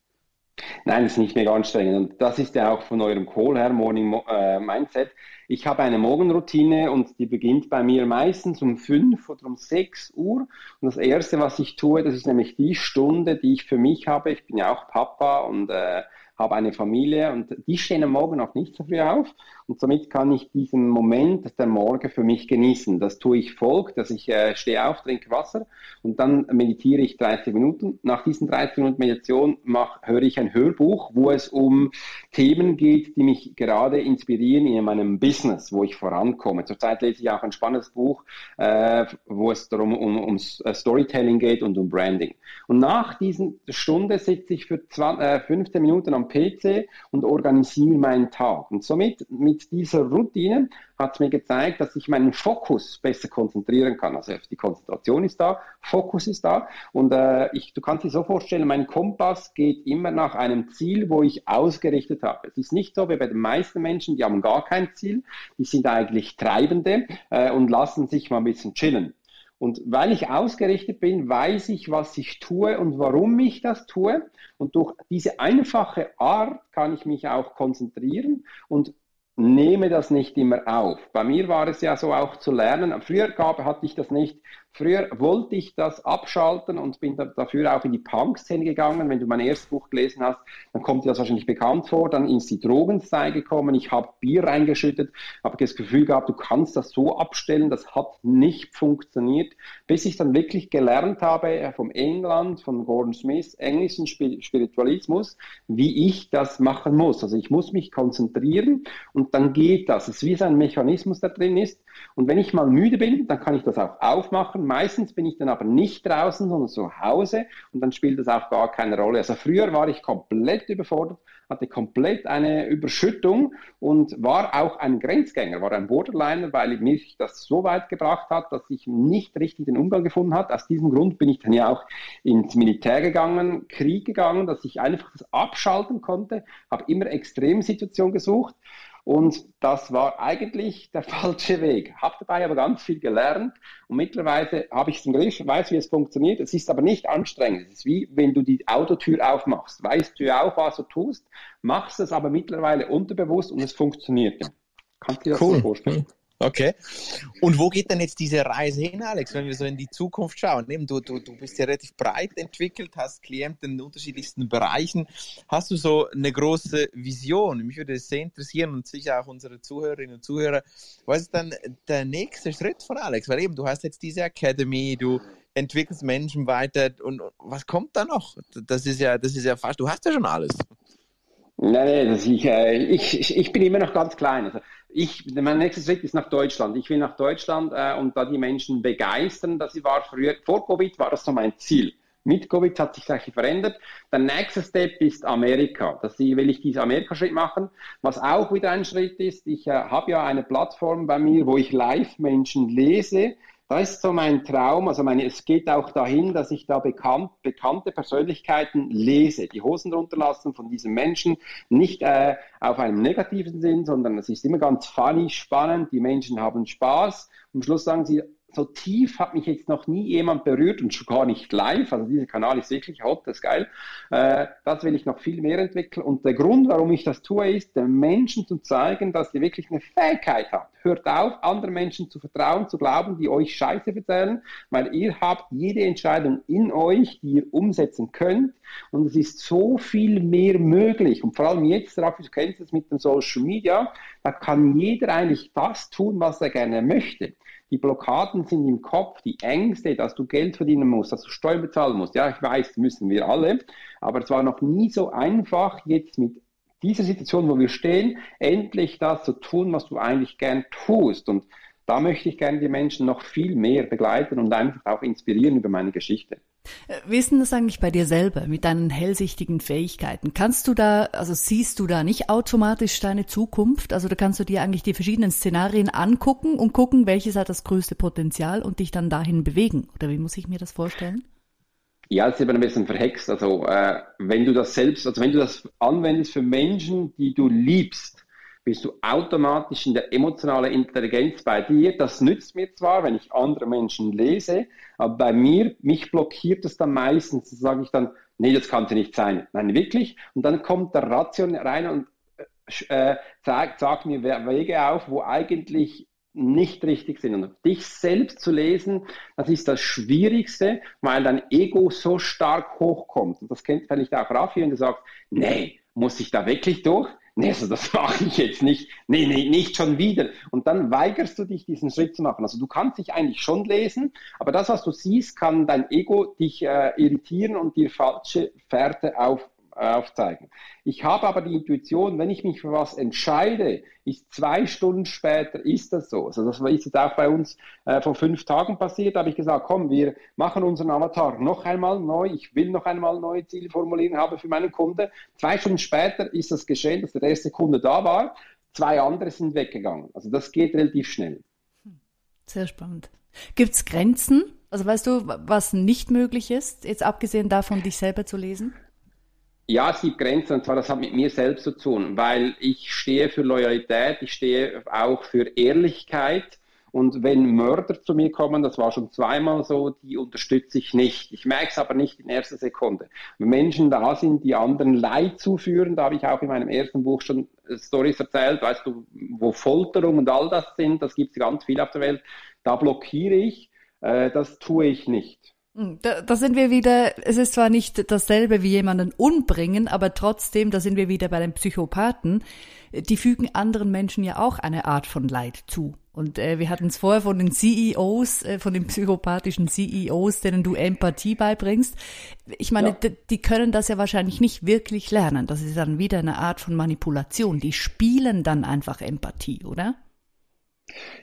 [SPEAKER 5] Nein, das ist nicht mega anstrengend. Und das ist ja auch von eurem Call her, Morning äh, Mindset. Ich habe eine Morgenroutine und die beginnt bei mir meistens um 5 oder um 6 Uhr. Und das Erste, was ich tue, das ist nämlich die Stunde, die ich für mich habe. Ich bin ja auch Papa und äh, habe eine Familie und die stehen am Morgen auch nicht so früh auf und somit kann ich diesen Moment der Morgen für mich genießen. Das tue ich folgt, dass ich äh, stehe auf, trinke Wasser und dann meditiere ich 30 Minuten. Nach diesen 30 Minuten Meditation mach, höre ich ein Hörbuch, wo es um Themen geht, die mich gerade inspirieren in meinem Business, wo ich vorankomme. Zurzeit lese ich auch ein spannendes Buch, äh, wo es darum um, um äh, Storytelling geht und um Branding. Und nach diesen Stunde sitze ich für 20, äh, 15 Minuten am PC und organisiere meinen Tag. Und somit mit dieser Routine hat es mir gezeigt, dass ich meinen Fokus besser konzentrieren kann. Also die Konzentration ist da, Fokus ist da und äh, ich, du kannst dir so vorstellen, mein Kompass geht immer nach einem Ziel, wo ich ausgerichtet habe. Es ist nicht so wie bei den meisten Menschen, die haben gar kein Ziel, die sind eigentlich Treibende äh, und lassen sich mal ein bisschen chillen. Und weil ich ausgerichtet bin, weiß ich, was ich tue und warum ich das tue. Und durch diese einfache Art kann ich mich auch konzentrieren und nehme das nicht immer auf. Bei mir war es ja so auch zu lernen. Früher gab, hatte ich das nicht. Früher wollte ich das abschalten und bin dafür auch in die Punk-Szene gegangen. Wenn du mein erstes Buch gelesen hast, dann kommt dir das wahrscheinlich bekannt vor. Dann ist die Drogenzeit gekommen. Ich habe Bier reingeschüttet, habe das Gefühl gehabt, du kannst das so abstellen. Das hat nicht funktioniert, bis ich dann wirklich gelernt habe äh, vom England, von Gordon Smith, englischen Spiritualismus, wie ich das machen muss. Also ich muss mich konzentrieren und dann geht das. Es ist wie so ein Mechanismus, der drin ist. Und wenn ich mal müde bin, dann kann ich das auch aufmachen. Meistens bin ich dann aber nicht draußen, sondern zu Hause und dann spielt das auch gar keine Rolle. Also früher war ich komplett überfordert, hatte komplett eine Überschüttung und war auch ein Grenzgänger, war ein Borderliner, weil mich das so weit gebracht hat, dass ich nicht richtig den Umgang gefunden hat. Aus diesem Grund bin ich dann ja auch ins Militär gegangen, Krieg gegangen, dass ich einfach das abschalten konnte, habe immer Extremsituationen gesucht und das war eigentlich der falsche Weg. Habe dabei aber ganz viel gelernt und mittlerweile habe ich es im Griff, weiß, wie es funktioniert. Es ist aber nicht anstrengend. Es ist wie, wenn du die Autotür aufmachst. Weißt du ja auch, was du tust, machst es aber mittlerweile unterbewusst und es funktioniert.
[SPEAKER 3] Kannst du dir das cool. so vorstellen? Okay. Und wo geht denn jetzt diese Reise hin, Alex, wenn wir so in die Zukunft schauen? Du, du, du bist ja relativ breit entwickelt, hast Klienten in unterschiedlichsten Bereichen. Hast du so eine große Vision? Mich würde es sehr interessieren und sicher auch unsere Zuhörerinnen und Zuhörer. Was ist dann der nächste Schritt von Alex? Weil eben, du hast jetzt diese Academy, du entwickelst Menschen weiter und was kommt da noch? Das ist ja, das ist ja fast, du hast ja schon alles.
[SPEAKER 5] Nein, das ich, äh, ich, ich bin immer noch ganz klein. Also ich, mein nächster Schritt ist nach Deutschland. Ich will nach Deutschland äh, und da die Menschen begeistern. Das war früher, vor Covid war das so mein Ziel. Mit Covid hat sich das verändert. Der nächste Step ist Amerika. Das will ich diesen Amerika-Schritt machen. Was auch wieder ein Schritt ist, ich äh, habe ja eine Plattform bei mir, wo ich Live-Menschen lese das ist so mein Traum. Also meine, es geht auch dahin, dass ich da bekannt, bekannte Persönlichkeiten lese, die Hosen runterlassen von diesen Menschen, nicht äh, auf einem negativen Sinn, sondern es ist immer ganz funny, spannend, die Menschen haben Spaß. Am Schluss sagen sie, so tief hat mich jetzt noch nie jemand berührt und schon gar nicht live. Also dieser Kanal ist wirklich hot, das ist geil. Äh, das will ich noch viel mehr entwickeln. Und der Grund, warum ich das tue, ist, den Menschen zu zeigen, dass ihr wirklich eine Fähigkeit habt. Hört auf, anderen Menschen zu vertrauen, zu glauben, die euch Scheiße erzählen, weil ihr habt jede Entscheidung in euch, die ihr umsetzen könnt. Und es ist so viel mehr möglich. Und vor allem jetzt, Raffi, du kennst es mit dem Social Media, da kann jeder eigentlich das tun, was er gerne möchte. Die Blockaden sind im Kopf, die Ängste, dass du Geld verdienen musst, dass du Steuern bezahlen musst. Ja, ich weiß, müssen wir alle. Aber es war noch nie so einfach, jetzt mit dieser Situation, wo wir stehen, endlich das zu tun, was du eigentlich gern tust. Und da möchte ich gerne die Menschen noch viel mehr begleiten und einfach auch inspirieren über meine Geschichte.
[SPEAKER 4] Äh, wie ist denn das eigentlich bei dir selber mit deinen hellsichtigen Fähigkeiten? Kannst du da, also siehst du da nicht automatisch deine Zukunft? Also da kannst du dir eigentlich die verschiedenen Szenarien angucken und gucken, welches hat das größte Potenzial und dich dann dahin bewegen? Oder wie muss ich mir das vorstellen?
[SPEAKER 5] Ja, das ist eben ein bisschen verhext. Also äh, wenn du das selbst, also wenn du das anwendest für Menschen, die du liebst, bist du automatisch in der emotionalen Intelligenz bei dir. Das nützt mir zwar, wenn ich andere Menschen lese, aber bei mir, mich blockiert es dann meistens. Da sage ich dann, nee, das kann es nicht sein. Nein, wirklich. Und dann kommt der Ration rein und äh, zeigt, sagt mir Wege auf, wo eigentlich nicht richtig sind. Und dich selbst zu lesen, das ist das Schwierigste, weil dein Ego so stark hochkommt. Und das kennt vielleicht auch Raffi, wenn du sagst, nee, muss ich da wirklich durch? Nee, also das mache ich jetzt nicht. Nee, nee, nicht schon wieder. Und dann weigerst du dich, diesen Schritt zu machen. Also du kannst dich eigentlich schon lesen, aber das, was du siehst, kann dein Ego dich äh, irritieren und dir falsche Fährte auf, aufzeigen. Ich habe aber die Intuition, wenn ich mich für was entscheide, ist zwei Stunden später, ist das so. Also das ist jetzt auch bei uns äh, vor fünf Tagen passiert, da habe ich gesagt, komm, wir machen unseren Avatar noch einmal neu, ich will noch einmal neue Ziele formulieren, habe für meinen Kunde. Zwei Stunden später ist das geschehen, dass der erste Kunde da war, zwei andere sind weggegangen. Also das geht relativ schnell.
[SPEAKER 4] Sehr spannend. Gibt es Grenzen? Also weißt du, was nicht möglich ist, jetzt abgesehen davon, dich selber zu lesen?
[SPEAKER 5] Ja, es gibt Grenzen, und zwar das hat mit mir selbst zu tun, weil ich stehe für Loyalität, ich stehe auch für Ehrlichkeit. Und wenn Mörder zu mir kommen, das war schon zweimal so, die unterstütze ich nicht. Ich merke es aber nicht in erster Sekunde. Wenn Menschen da sind, die anderen Leid zuführen, da habe ich auch in meinem ersten Buch schon Stories erzählt, weißt du, wo Folterung und all das sind, das gibt es ganz viel auf der Welt, da blockiere ich, äh, das tue ich nicht.
[SPEAKER 4] Hm, da, da sind wir wieder, es ist zwar nicht dasselbe wie jemanden umbringen, aber trotzdem, da sind wir wieder bei den Psychopathen. Die fügen anderen Menschen ja auch eine Art von Leid zu. Und äh, wir hatten es vorher von den CEOs, äh, von den psychopathischen CEOs, denen du Empathie beibringst. Ich meine, ja. die können das ja wahrscheinlich nicht wirklich lernen. Das ist dann wieder eine Art von Manipulation. Die spielen dann einfach Empathie, oder?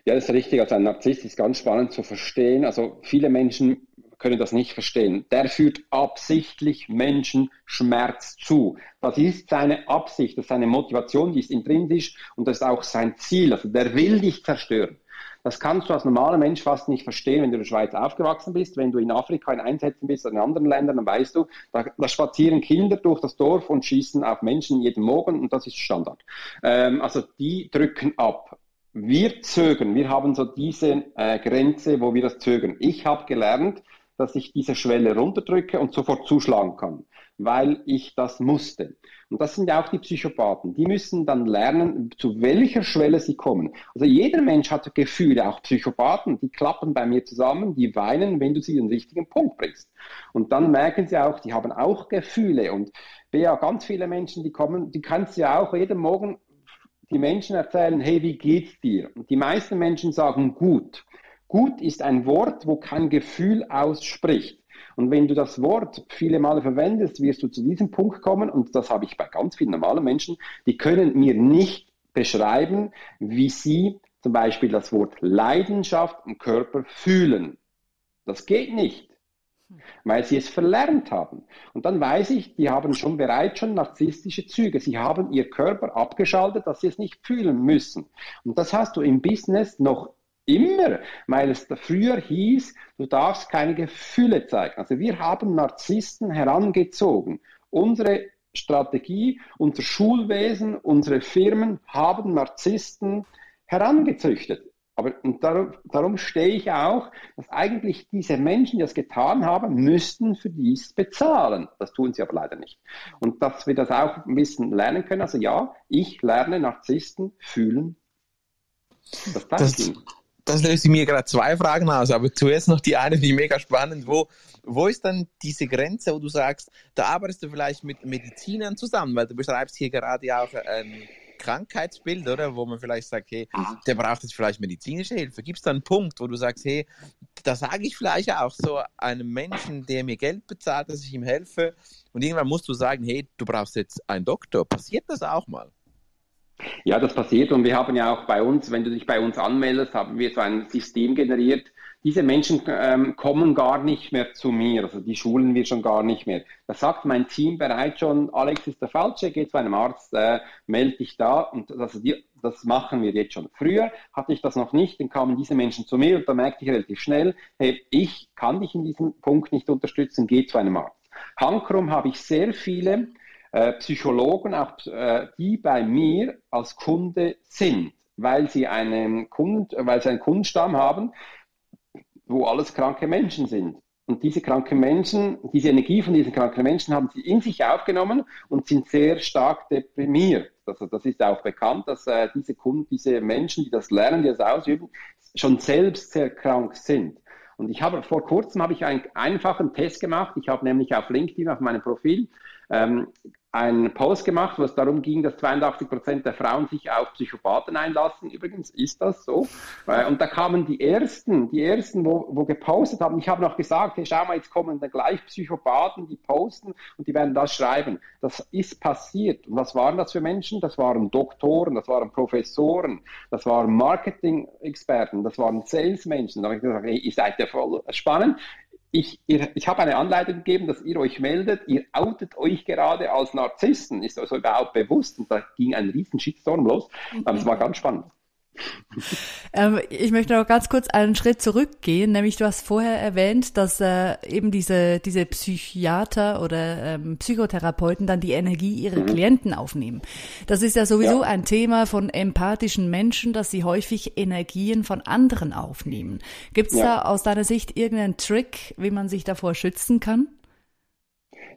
[SPEAKER 5] Ja, das ist richtig. Also ein Narzisst ist ganz spannend zu verstehen. Also viele Menschen können das nicht verstehen. Der führt absichtlich Menschen Schmerz zu. Das ist seine Absicht, das ist seine Motivation, die ist intrinsisch und das ist auch sein Ziel. Also der will dich zerstören. Das kannst du als normaler Mensch fast nicht verstehen, wenn du in der Schweiz aufgewachsen bist. Wenn du in Afrika in Einsätzen bist oder in anderen Ländern, dann weißt du, da, da spazieren Kinder durch das Dorf und schießen auf Menschen jeden Morgen und das ist Standard. Ähm, also die drücken ab. Wir zögern, wir haben so diese äh, Grenze, wo wir das zögern. Ich habe gelernt, dass ich diese Schwelle runterdrücke und sofort zuschlagen kann, weil ich das musste. Und das sind ja auch die Psychopathen. Die müssen dann lernen, zu welcher Schwelle sie kommen. Also jeder Mensch hat Gefühle, auch Psychopathen, die klappen bei mir zusammen, die weinen, wenn du sie den richtigen Punkt bringst. Und dann merken sie auch, die haben auch Gefühle. Und ja, ganz viele Menschen, die kommen, die kannst du ja auch jeden Morgen die Menschen erzählen, hey, wie geht's dir? Und die meisten Menschen sagen gut. Gut ist ein Wort, wo kein Gefühl ausspricht. Und wenn du das Wort viele Male verwendest, wirst du zu diesem Punkt kommen, und das habe ich bei ganz vielen normalen Menschen, die können mir nicht beschreiben, wie sie zum Beispiel das Wort Leidenschaft im Körper fühlen. Das geht nicht, weil sie es verlernt haben. Und dann weiß ich, die haben schon bereits schon narzisstische Züge. Sie haben ihr Körper abgeschaltet, dass sie es nicht fühlen müssen. Und das hast du im Business noch Immer, weil es früher hieß, du darfst keine Gefühle zeigen. Also wir haben Narzissten herangezogen. Unsere Strategie, unser Schulwesen, unsere Firmen haben Narzissten herangezüchtet. Aber und darum, darum stehe ich auch, dass eigentlich diese Menschen, die das getan haben, müssten für dies bezahlen. Das tun sie aber leider nicht. Und dass wir das auch ein bisschen lernen können. Also ja, ich lerne Narzissten fühlen.
[SPEAKER 3] Das, das, das löst mir gerade zwei Fragen aus, aber zuerst noch die eine, die mega spannend. Wo, wo ist dann diese Grenze, wo du sagst, da arbeitest du vielleicht mit Medizinern zusammen, weil du beschreibst hier gerade auch ein Krankheitsbild, oder? Wo man vielleicht sagt, hey, der braucht jetzt vielleicht medizinische Hilfe. Gibt es da einen Punkt, wo du sagst, hey, da sage ich vielleicht auch so einem Menschen, der mir Geld bezahlt, dass ich ihm helfe. Und irgendwann musst du sagen, hey, du brauchst jetzt einen Doktor. Passiert das auch mal?
[SPEAKER 5] Ja, das passiert und wir haben ja auch bei uns, wenn du dich bei uns anmeldest, haben wir so ein System generiert, diese Menschen ähm, kommen gar nicht mehr zu mir, also die schulen wir schon gar nicht mehr. Da sagt mein Team bereits schon, Alex ist der Falsche, geh zu einem Arzt, äh, melde dich da und die, das machen wir jetzt schon. Früher hatte ich das noch nicht, dann kamen diese Menschen zu mir und da merkte ich relativ schnell, hey, ich kann dich in diesem Punkt nicht unterstützen, geh zu einem Arzt. Hankrum habe ich sehr viele äh, Psychologen, auch äh, die bei mir als Kunde sind, weil sie einen Kund, weil sie einen Kundenstamm haben, wo alles kranke Menschen sind. Und diese kranken Menschen, diese Energie von diesen kranken Menschen haben sie in sich aufgenommen und sind sehr stark deprimiert. Also das ist auch bekannt, dass äh, diese Kunden, diese Menschen, die das lernen, die das ausüben, schon selbst sehr krank sind. Und ich habe vor kurzem habe ich einen einfachen Test gemacht. Ich habe nämlich auf LinkedIn auf meinem Profil ähm, einen Post gemacht, wo es darum ging, dass 82 Prozent der Frauen sich auf Psychopathen einlassen. Übrigens ist das so. Äh, und da kamen die ersten, die ersten, wo, wo gepostet haben. Ich habe noch gesagt, hey, schau mal, jetzt kommen dann gleich Psychopathen, die posten und die werden das schreiben. Das ist passiert. Und was waren das für Menschen? Das waren Doktoren, das waren Professoren, das waren Marketing-Experten, das waren Salesmenschen. Da habe ich gesagt, hey, ihr seid ja voll spannend ich, ich habe eine Anleitung gegeben, dass ihr euch meldet, ihr outet euch gerade als Narzissten, ist also überhaupt bewusst? Und da ging ein riesen Shitstorm los, aber es war ganz spannend.
[SPEAKER 4] Ähm, ich möchte noch ganz kurz einen Schritt zurückgehen, nämlich du hast vorher erwähnt, dass äh, eben diese, diese Psychiater oder ähm, Psychotherapeuten dann die Energie ihrer mhm. Klienten aufnehmen. Das ist ja sowieso ja. ein Thema von empathischen Menschen, dass sie häufig Energien von anderen aufnehmen. Gibt es ja. da aus deiner Sicht irgendeinen Trick, wie man sich davor schützen kann?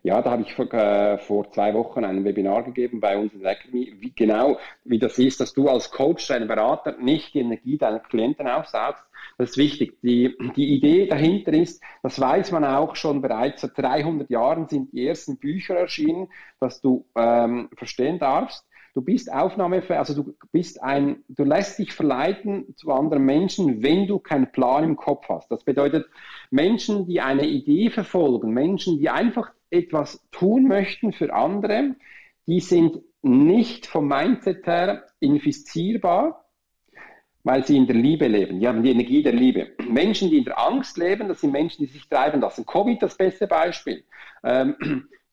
[SPEAKER 5] Ja, da habe ich vor, äh, vor, zwei Wochen ein Webinar gegeben bei uns in Academy, wie genau, wie das ist, dass du als Coach, dein Berater nicht die Energie deiner Klienten aufsaugst. Das ist wichtig. Die, die Idee dahinter ist, das weiß man auch schon bereits, seit 300 Jahren sind die ersten Bücher erschienen, dass du ähm, verstehen darfst, Du bist aufnahmefähig, also du bist ein, du lässt dich verleiten zu anderen Menschen, wenn du keinen Plan im Kopf hast. Das bedeutet, Menschen, die eine Idee verfolgen, Menschen, die einfach etwas tun möchten für andere, die sind nicht vom Mindset her infizierbar, weil sie in der Liebe leben. Die haben die Energie der Liebe. Menschen, die in der Angst leben, das sind Menschen, die sich treiben lassen. Covid das beste Beispiel. Ähm,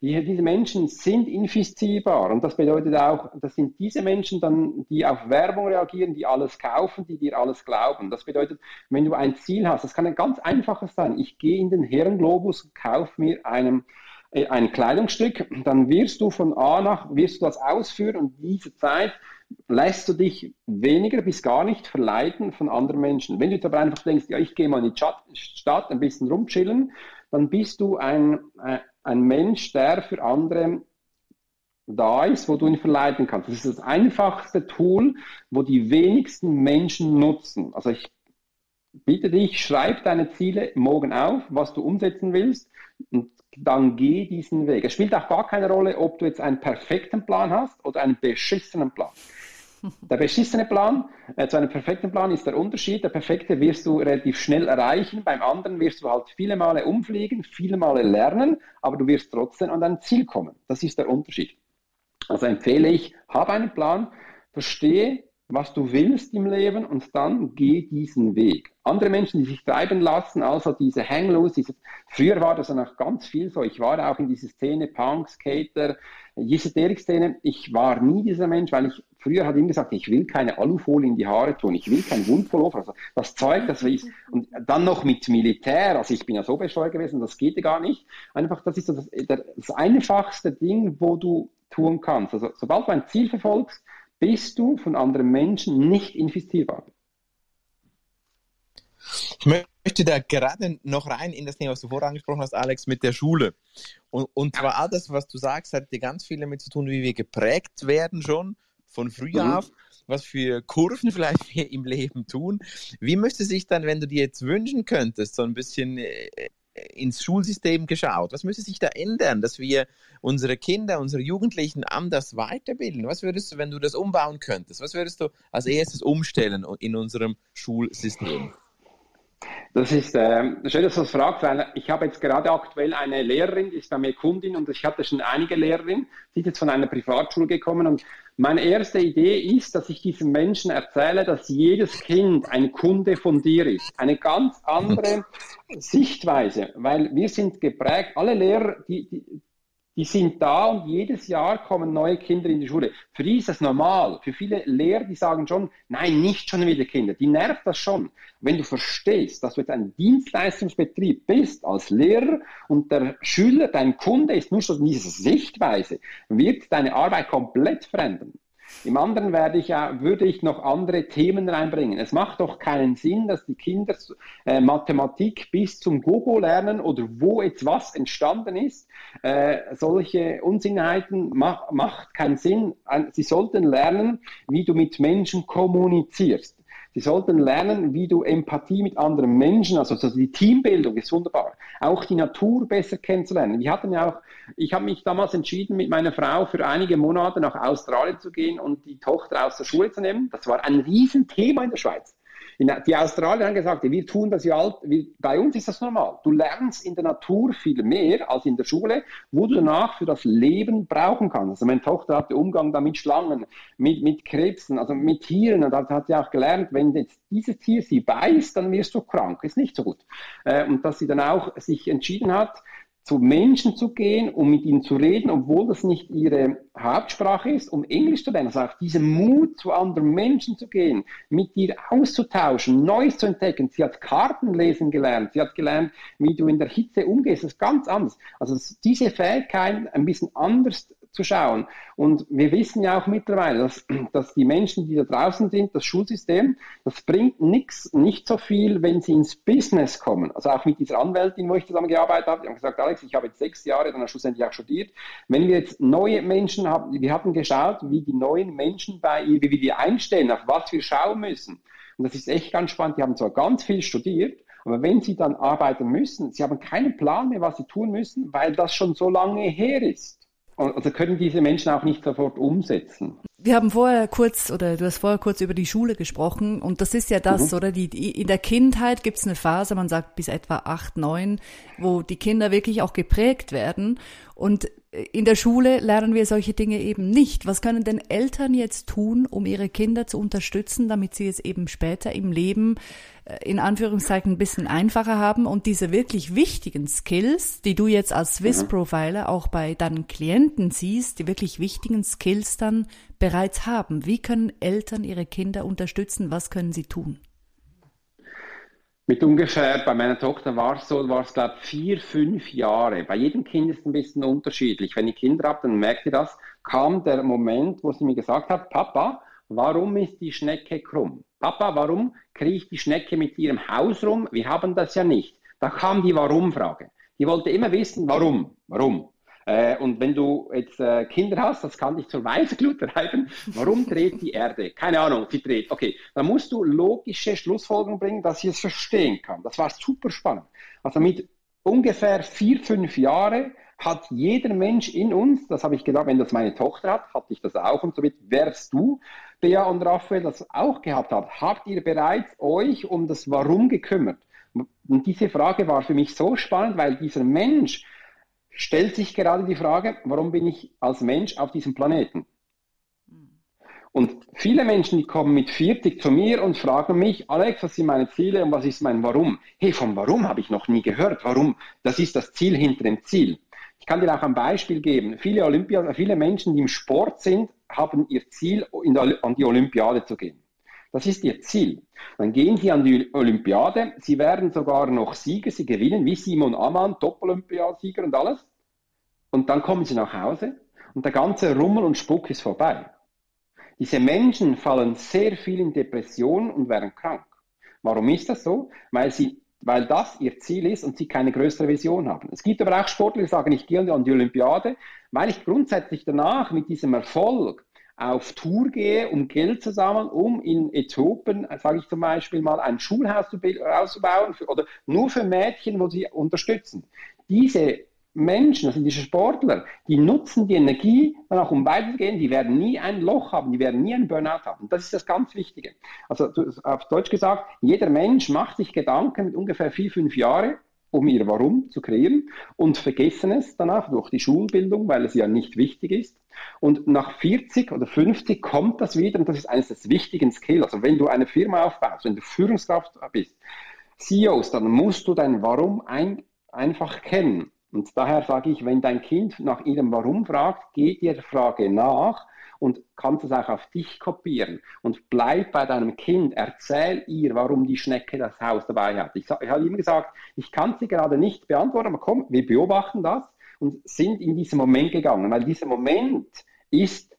[SPEAKER 5] die, diese Menschen sind infizierbar und das bedeutet auch, das sind diese Menschen dann, die auf Werbung reagieren, die alles kaufen, die dir alles glauben. Das bedeutet, wenn du ein Ziel hast, das kann ein ganz einfaches sein. Ich gehe in den Herrenglobus und kaufe mir einen ein Kleidungsstück, dann wirst du von A nach, wirst du das ausführen und diese Zeit lässt du dich weniger bis gar nicht verleiten von anderen Menschen. Wenn du jetzt aber einfach denkst, ja, ich gehe mal in die Stadt ein bisschen rumchillen, dann bist du ein, äh, ein Mensch, der für andere da ist, wo du ihn verleiten kannst. Das ist das einfachste Tool, wo die wenigsten Menschen nutzen. Also ich bitte dich, schreib deine Ziele morgen auf, was du umsetzen willst und dann geh diesen Weg. Es spielt auch gar keine Rolle, ob du jetzt einen perfekten Plan hast oder einen beschissenen Plan. Der beschissene Plan äh, zu einem perfekten Plan ist der Unterschied. Der perfekte wirst du relativ schnell erreichen. Beim anderen wirst du halt viele Male umfliegen, viele Male lernen, aber du wirst trotzdem an dein Ziel kommen. Das ist der Unterschied. Also empfehle ich, habe einen Plan, verstehe, was du willst im Leben und dann geh diesen Weg. Andere Menschen, die sich treiben lassen, also diese Hangloose, diese, früher war das noch ganz viel so. Ich war auch in dieser Szene, Punk, Skater, Esoterik-Szene. Ich war nie dieser Mensch, weil ich früher hat ihm gesagt, ich will keine Alufolie in die Haare tun, ich will kein Wundpullover. Also das Zeug, das ist, und dann noch mit Militär, also ich bin ja so bescheuert gewesen, das geht ja gar nicht. Einfach, das ist so das, das einfachste Ding, wo du tun kannst. Also sobald du ein Ziel verfolgst, bist du von anderen Menschen nicht infizierbar.
[SPEAKER 3] Ich möchte da gerade noch rein in das Thema, was du vorher angesprochen hast, Alex, mit der Schule. Und, und zwar all das, was du sagst, hat dir ganz viel damit zu tun, wie wir geprägt werden schon von früh mhm. auf, was für Kurven vielleicht wir im Leben tun. Wie müsste sich dann, wenn du dir jetzt wünschen könntest, so ein bisschen äh, ins Schulsystem geschaut? Was müsste sich da ändern, dass wir unsere Kinder, unsere Jugendlichen anders weiterbilden? Was würdest du, wenn du das umbauen könntest, was würdest du als erstes umstellen in unserem Schulsystem?
[SPEAKER 5] Das ist äh, schön, dass du das fragst, weil ich habe jetzt gerade aktuell eine Lehrerin, die ist bei mir Kundin und ich hatte schon einige Lehrerinnen, die ist jetzt von einer Privatschule gekommen und meine erste Idee ist, dass ich diesen Menschen erzähle, dass jedes Kind ein Kunde von dir ist. Eine ganz andere Sichtweise, weil wir sind geprägt, alle Lehrer, die, die, die sind da und jedes Jahr kommen neue Kinder in die Schule. Für die ist das normal. Für viele Lehrer, die sagen schon, nein, nicht schon wieder Kinder. Die nervt das schon. Wenn du verstehst, dass du jetzt ein Dienstleistungsbetrieb bist als Lehrer und der Schüler, dein Kunde ist nur schon diese Sichtweise, wird deine Arbeit komplett verändern. Im anderen werde ich ja, würde ich noch andere Themen reinbringen. Es macht doch keinen Sinn, dass die Kinder äh, Mathematik bis zum Gogo lernen oder wo jetzt was entstanden ist. Äh, solche Unsinnheiten mach, macht keinen Sinn. Sie sollten lernen, wie du mit Menschen kommunizierst. Sie sollten lernen, wie du Empathie mit anderen Menschen, also, also die Teambildung ist wunderbar. Auch die Natur besser kennenzulernen. Wir hatten ja auch, ich habe mich damals entschieden, mit meiner Frau für einige Monate nach Australien zu gehen und die Tochter aus der Schule zu nehmen. Das war ein Riesenthema in der Schweiz. Die Australier haben gesagt, wir tun das ja alt, bei uns ist das normal. Du lernst in der Natur viel mehr als in der Schule, wo du danach für das Leben brauchen kannst. Also meine Tochter hatte Umgang da mit Schlangen, mit, mit Krebsen, also mit Tieren. Und da hat sie auch gelernt, wenn jetzt dieses Tier sie beißt, dann wirst du krank. Ist nicht so gut. Äh, und dass sie dann auch sich entschieden hat, zu Menschen zu gehen, um mit ihnen zu reden, obwohl das nicht ihre Hauptsprache ist, um Englisch zu lernen. Also auch diesen Mut, zu anderen Menschen zu gehen, mit dir auszutauschen, Neues zu entdecken. Sie hat Karten lesen gelernt. Sie hat gelernt, wie du in der Hitze umgehst. Das ist ganz anders. Also diese Fähigkeit ein bisschen anders zu schauen. Und wir wissen ja auch mittlerweile, dass, dass die Menschen, die da draußen sind, das Schulsystem, das bringt nichts, nicht so viel, wenn sie ins Business kommen. Also auch mit dieser Anwältin, wo ich zusammengearbeitet habe, die haben gesagt, Alex, ich habe jetzt sechs Jahre dann schlussendlich auch studiert. Wenn wir jetzt neue Menschen haben, wir hatten geschaut, wie die neuen Menschen bei ihr, wie wir die einstellen, auf was wir schauen müssen. Und das ist echt ganz spannend. Die haben zwar ganz viel studiert, aber wenn sie dann arbeiten müssen, sie haben keinen Plan mehr, was sie tun müssen, weil das schon so lange her ist. Also können diese Menschen auch nicht sofort umsetzen.
[SPEAKER 4] Wir haben vorher kurz, oder du hast vorher kurz über die Schule gesprochen und das ist ja das, mhm. oder? Die, die, in der Kindheit gibt es eine Phase, man sagt bis etwa acht, neun, wo die Kinder wirklich auch geprägt werden und in der Schule lernen wir solche Dinge eben nicht. Was können denn Eltern jetzt tun, um ihre Kinder zu unterstützen, damit sie es eben später im Leben äh, in Anführungszeichen ein bisschen einfacher haben und diese wirklich wichtigen Skills, die du jetzt als Swiss mhm. Profiler auch bei deinen Klienten siehst, die wirklich wichtigen Skills dann bereits haben? Wie können Eltern ihre Kinder unterstützen? Was können sie tun?
[SPEAKER 5] Mit ungefähr, bei meiner Tochter war es so, war es glaube vier, fünf Jahre. Bei jedem Kind ist es ein bisschen unterschiedlich. Wenn ich Kinder habe, dann merkt ihr das, kam der Moment, wo sie mir gesagt hat, Papa, warum ist die Schnecke krumm? Papa, warum kriecht die Schnecke mit ihrem Haus rum? Wir haben das ja nicht. Da kam die Warum-Frage. Die wollte immer wissen, warum, warum. Äh, und wenn du jetzt äh, Kinder hast, das kann dich zur Weißglut treiben. Warum dreht die Erde? Keine Ahnung, sie dreht. Okay, dann musst du logische Schlussfolgerungen bringen, dass sie es verstehen kann. Das war super spannend. Also mit ungefähr vier, fünf Jahren hat jeder Mensch in uns, das habe ich gedacht, wenn das meine Tochter hat, hatte ich das auch und somit wärst du, Bea und Raphael, das auch gehabt habt, habt ihr bereits euch um das Warum gekümmert? Und diese Frage war für mich so spannend, weil dieser Mensch stellt sich gerade die Frage, warum bin ich als Mensch auf diesem Planeten? Und viele Menschen, die kommen mit 40 zu mir und fragen mich, Alex, was sind meine Ziele und was ist mein Warum? Hey, vom Warum habe ich noch nie gehört. Warum? Das ist das Ziel hinter dem Ziel. Ich kann dir auch ein Beispiel geben. Viele, Olympia, viele Menschen, die im Sport sind, haben ihr Ziel, an die Olympiade zu gehen. Das ist ihr Ziel. Dann gehen sie an die Olympiade, sie werden sogar noch Sieger, sie gewinnen, wie Simon Ammann, Doppelolympiasieger und alles. Und dann kommen sie nach Hause und der ganze Rummel und Spuck ist vorbei. Diese Menschen fallen sehr viel in Depression und werden krank. Warum ist das so? Weil sie weil das ihr Ziel ist und sie keine größere Vision haben. Es gibt aber auch Sportler, die sagen, ich gehe an die Olympiade, weil ich grundsätzlich danach mit diesem Erfolg auf Tour gehe, um Geld zu sammeln, um in Äthiopien, sage ich zum Beispiel mal, ein Schulhaus auszubauen für, oder nur für Mädchen, wo sie unterstützen. Diese Menschen, das sind diese Sportler, die nutzen die Energie dann auch um weiterzugehen, die werden nie ein Loch haben, die werden nie einen Burnout haben. Das ist das ganz Wichtige. Also auf Deutsch gesagt, jeder Mensch macht sich Gedanken mit ungefähr vier, fünf Jahren, um ihr Warum zu kreieren und vergessen es danach durch die Schulbildung, weil es ja nicht wichtig ist. Und nach 40 oder 50 kommt das wieder und das ist eines des wichtigen Skills. Also wenn du eine Firma aufbaust, wenn du Führungskraft bist, CEOs, dann musst du dein Warum ein, einfach kennen. Und daher sage ich, wenn dein Kind nach ihrem Warum fragt, geh der Frage nach und kannst es auch auf dich kopieren. Und bleib bei deinem Kind, erzähl ihr, warum die Schnecke das Haus dabei hat. Ich, ich habe ihm gesagt, ich kann sie gerade nicht beantworten, aber komm, wir beobachten das und sind in diesen Moment gegangen, weil dieser Moment ist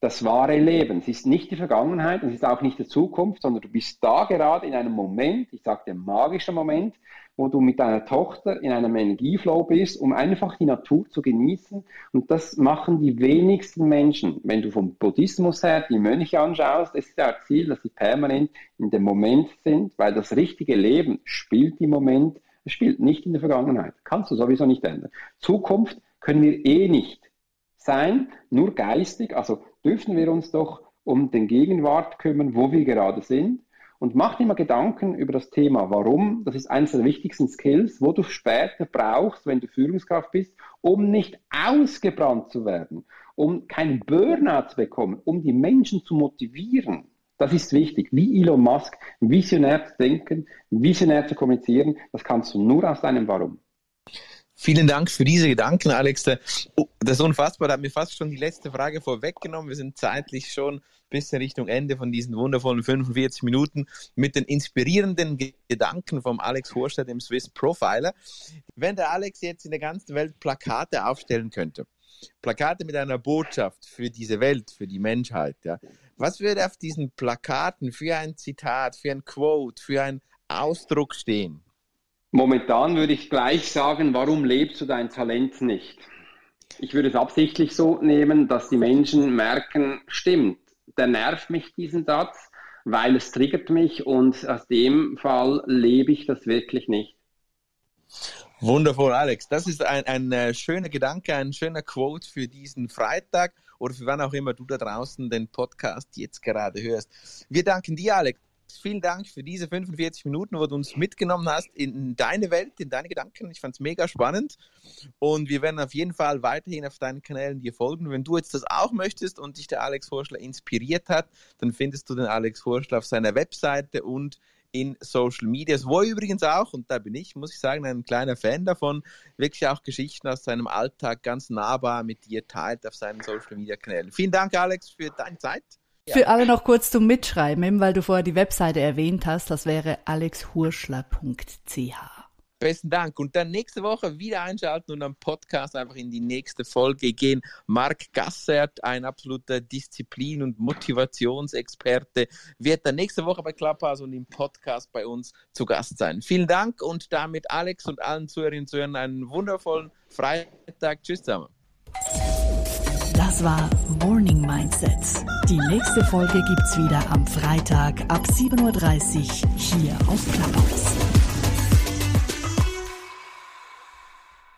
[SPEAKER 5] das wahre Leben. Es ist nicht die Vergangenheit, es ist auch nicht die Zukunft, sondern du bist da gerade in einem Moment, ich sage den magischen Moment, wo du mit deiner Tochter in einem Energieflow bist, um einfach die Natur zu genießen. Und das machen die wenigsten Menschen. Wenn du vom Buddhismus her die Mönche anschaust, ist ja Ziel, dass sie permanent in dem Moment sind, weil das richtige Leben spielt im Moment, es spielt nicht in der Vergangenheit. Kannst du sowieso nicht ändern. Zukunft können wir eh nicht sein, nur geistig. Also dürfen wir uns doch um den Gegenwart kümmern, wo wir gerade sind und mach dir mal Gedanken über das Thema Warum. Das ist eines der wichtigsten Skills, wo du später brauchst, wenn du Führungskraft bist, um nicht ausgebrannt zu werden, um keinen Burnout zu bekommen, um die Menschen zu motivieren. Das ist wichtig. Wie Elon Musk, visionär zu denken, visionär zu kommunizieren, das kannst du nur aus deinem Warum.
[SPEAKER 3] Vielen Dank für diese Gedanken, Alex. Das ist unfassbar. Da hat mir fast schon die letzte Frage vorweggenommen. Wir sind zeitlich schon bis Richtung Ende von diesen wundervollen 45 Minuten mit den inspirierenden Gedanken vom Alex Horstadt, dem Swiss Profiler. Wenn der Alex jetzt in der ganzen Welt Plakate aufstellen könnte, Plakate mit einer Botschaft für diese Welt, für die Menschheit, ja, was würde auf diesen Plakaten für ein Zitat, für ein Quote, für einen Ausdruck stehen?
[SPEAKER 5] Momentan würde ich gleich sagen, warum lebst du dein Talent nicht? Ich würde es absichtlich so nehmen, dass die Menschen merken, stimmt, der nervt mich diesen Satz, weil es triggert mich und aus dem Fall lebe ich das wirklich nicht.
[SPEAKER 3] Wundervoll, Alex. Das ist ein, ein äh, schöner Gedanke, ein schöner Quote für diesen Freitag oder für wann auch immer du da draußen den Podcast jetzt gerade hörst. Wir danken dir, Alex, vielen Dank für diese 45 Minuten, wo du uns mitgenommen hast in deine Welt, in deine Gedanken. Ich fand es mega spannend und wir werden auf jeden Fall weiterhin auf deinen Kanälen dir folgen. Wenn du jetzt das auch möchtest und dich der Alex Horschler inspiriert hat, dann findest du den Alex Horschler auf seiner Webseite und in Social Media, wo übrigens auch, und da bin ich, muss ich sagen, ein kleiner Fan davon, wirklich auch Geschichten aus seinem Alltag ganz nahbar mit dir teilt auf seinen Social Media Kanälen. Vielen Dank, Alex, für deine Zeit.
[SPEAKER 4] Für alle noch kurz zum Mitschreiben, weil du vorher die Webseite erwähnt hast, das wäre alexhurschler.ch.
[SPEAKER 3] Besten Dank. Und dann nächste Woche wieder einschalten und am Podcast einfach in die nächste Folge gehen. Marc Gassert, ein absoluter Disziplin- und Motivationsexperte, wird dann nächste Woche bei Clubhouse und im Podcast bei uns zu Gast sein. Vielen Dank und damit Alex und allen Zuhörerinnen und Zuhörern einen wundervollen Freitag. Tschüss zusammen.
[SPEAKER 4] Das war Morning Mindset. Die nächste Folge gibt's wieder am Freitag ab 7.30 Uhr hier auf Clubhouse.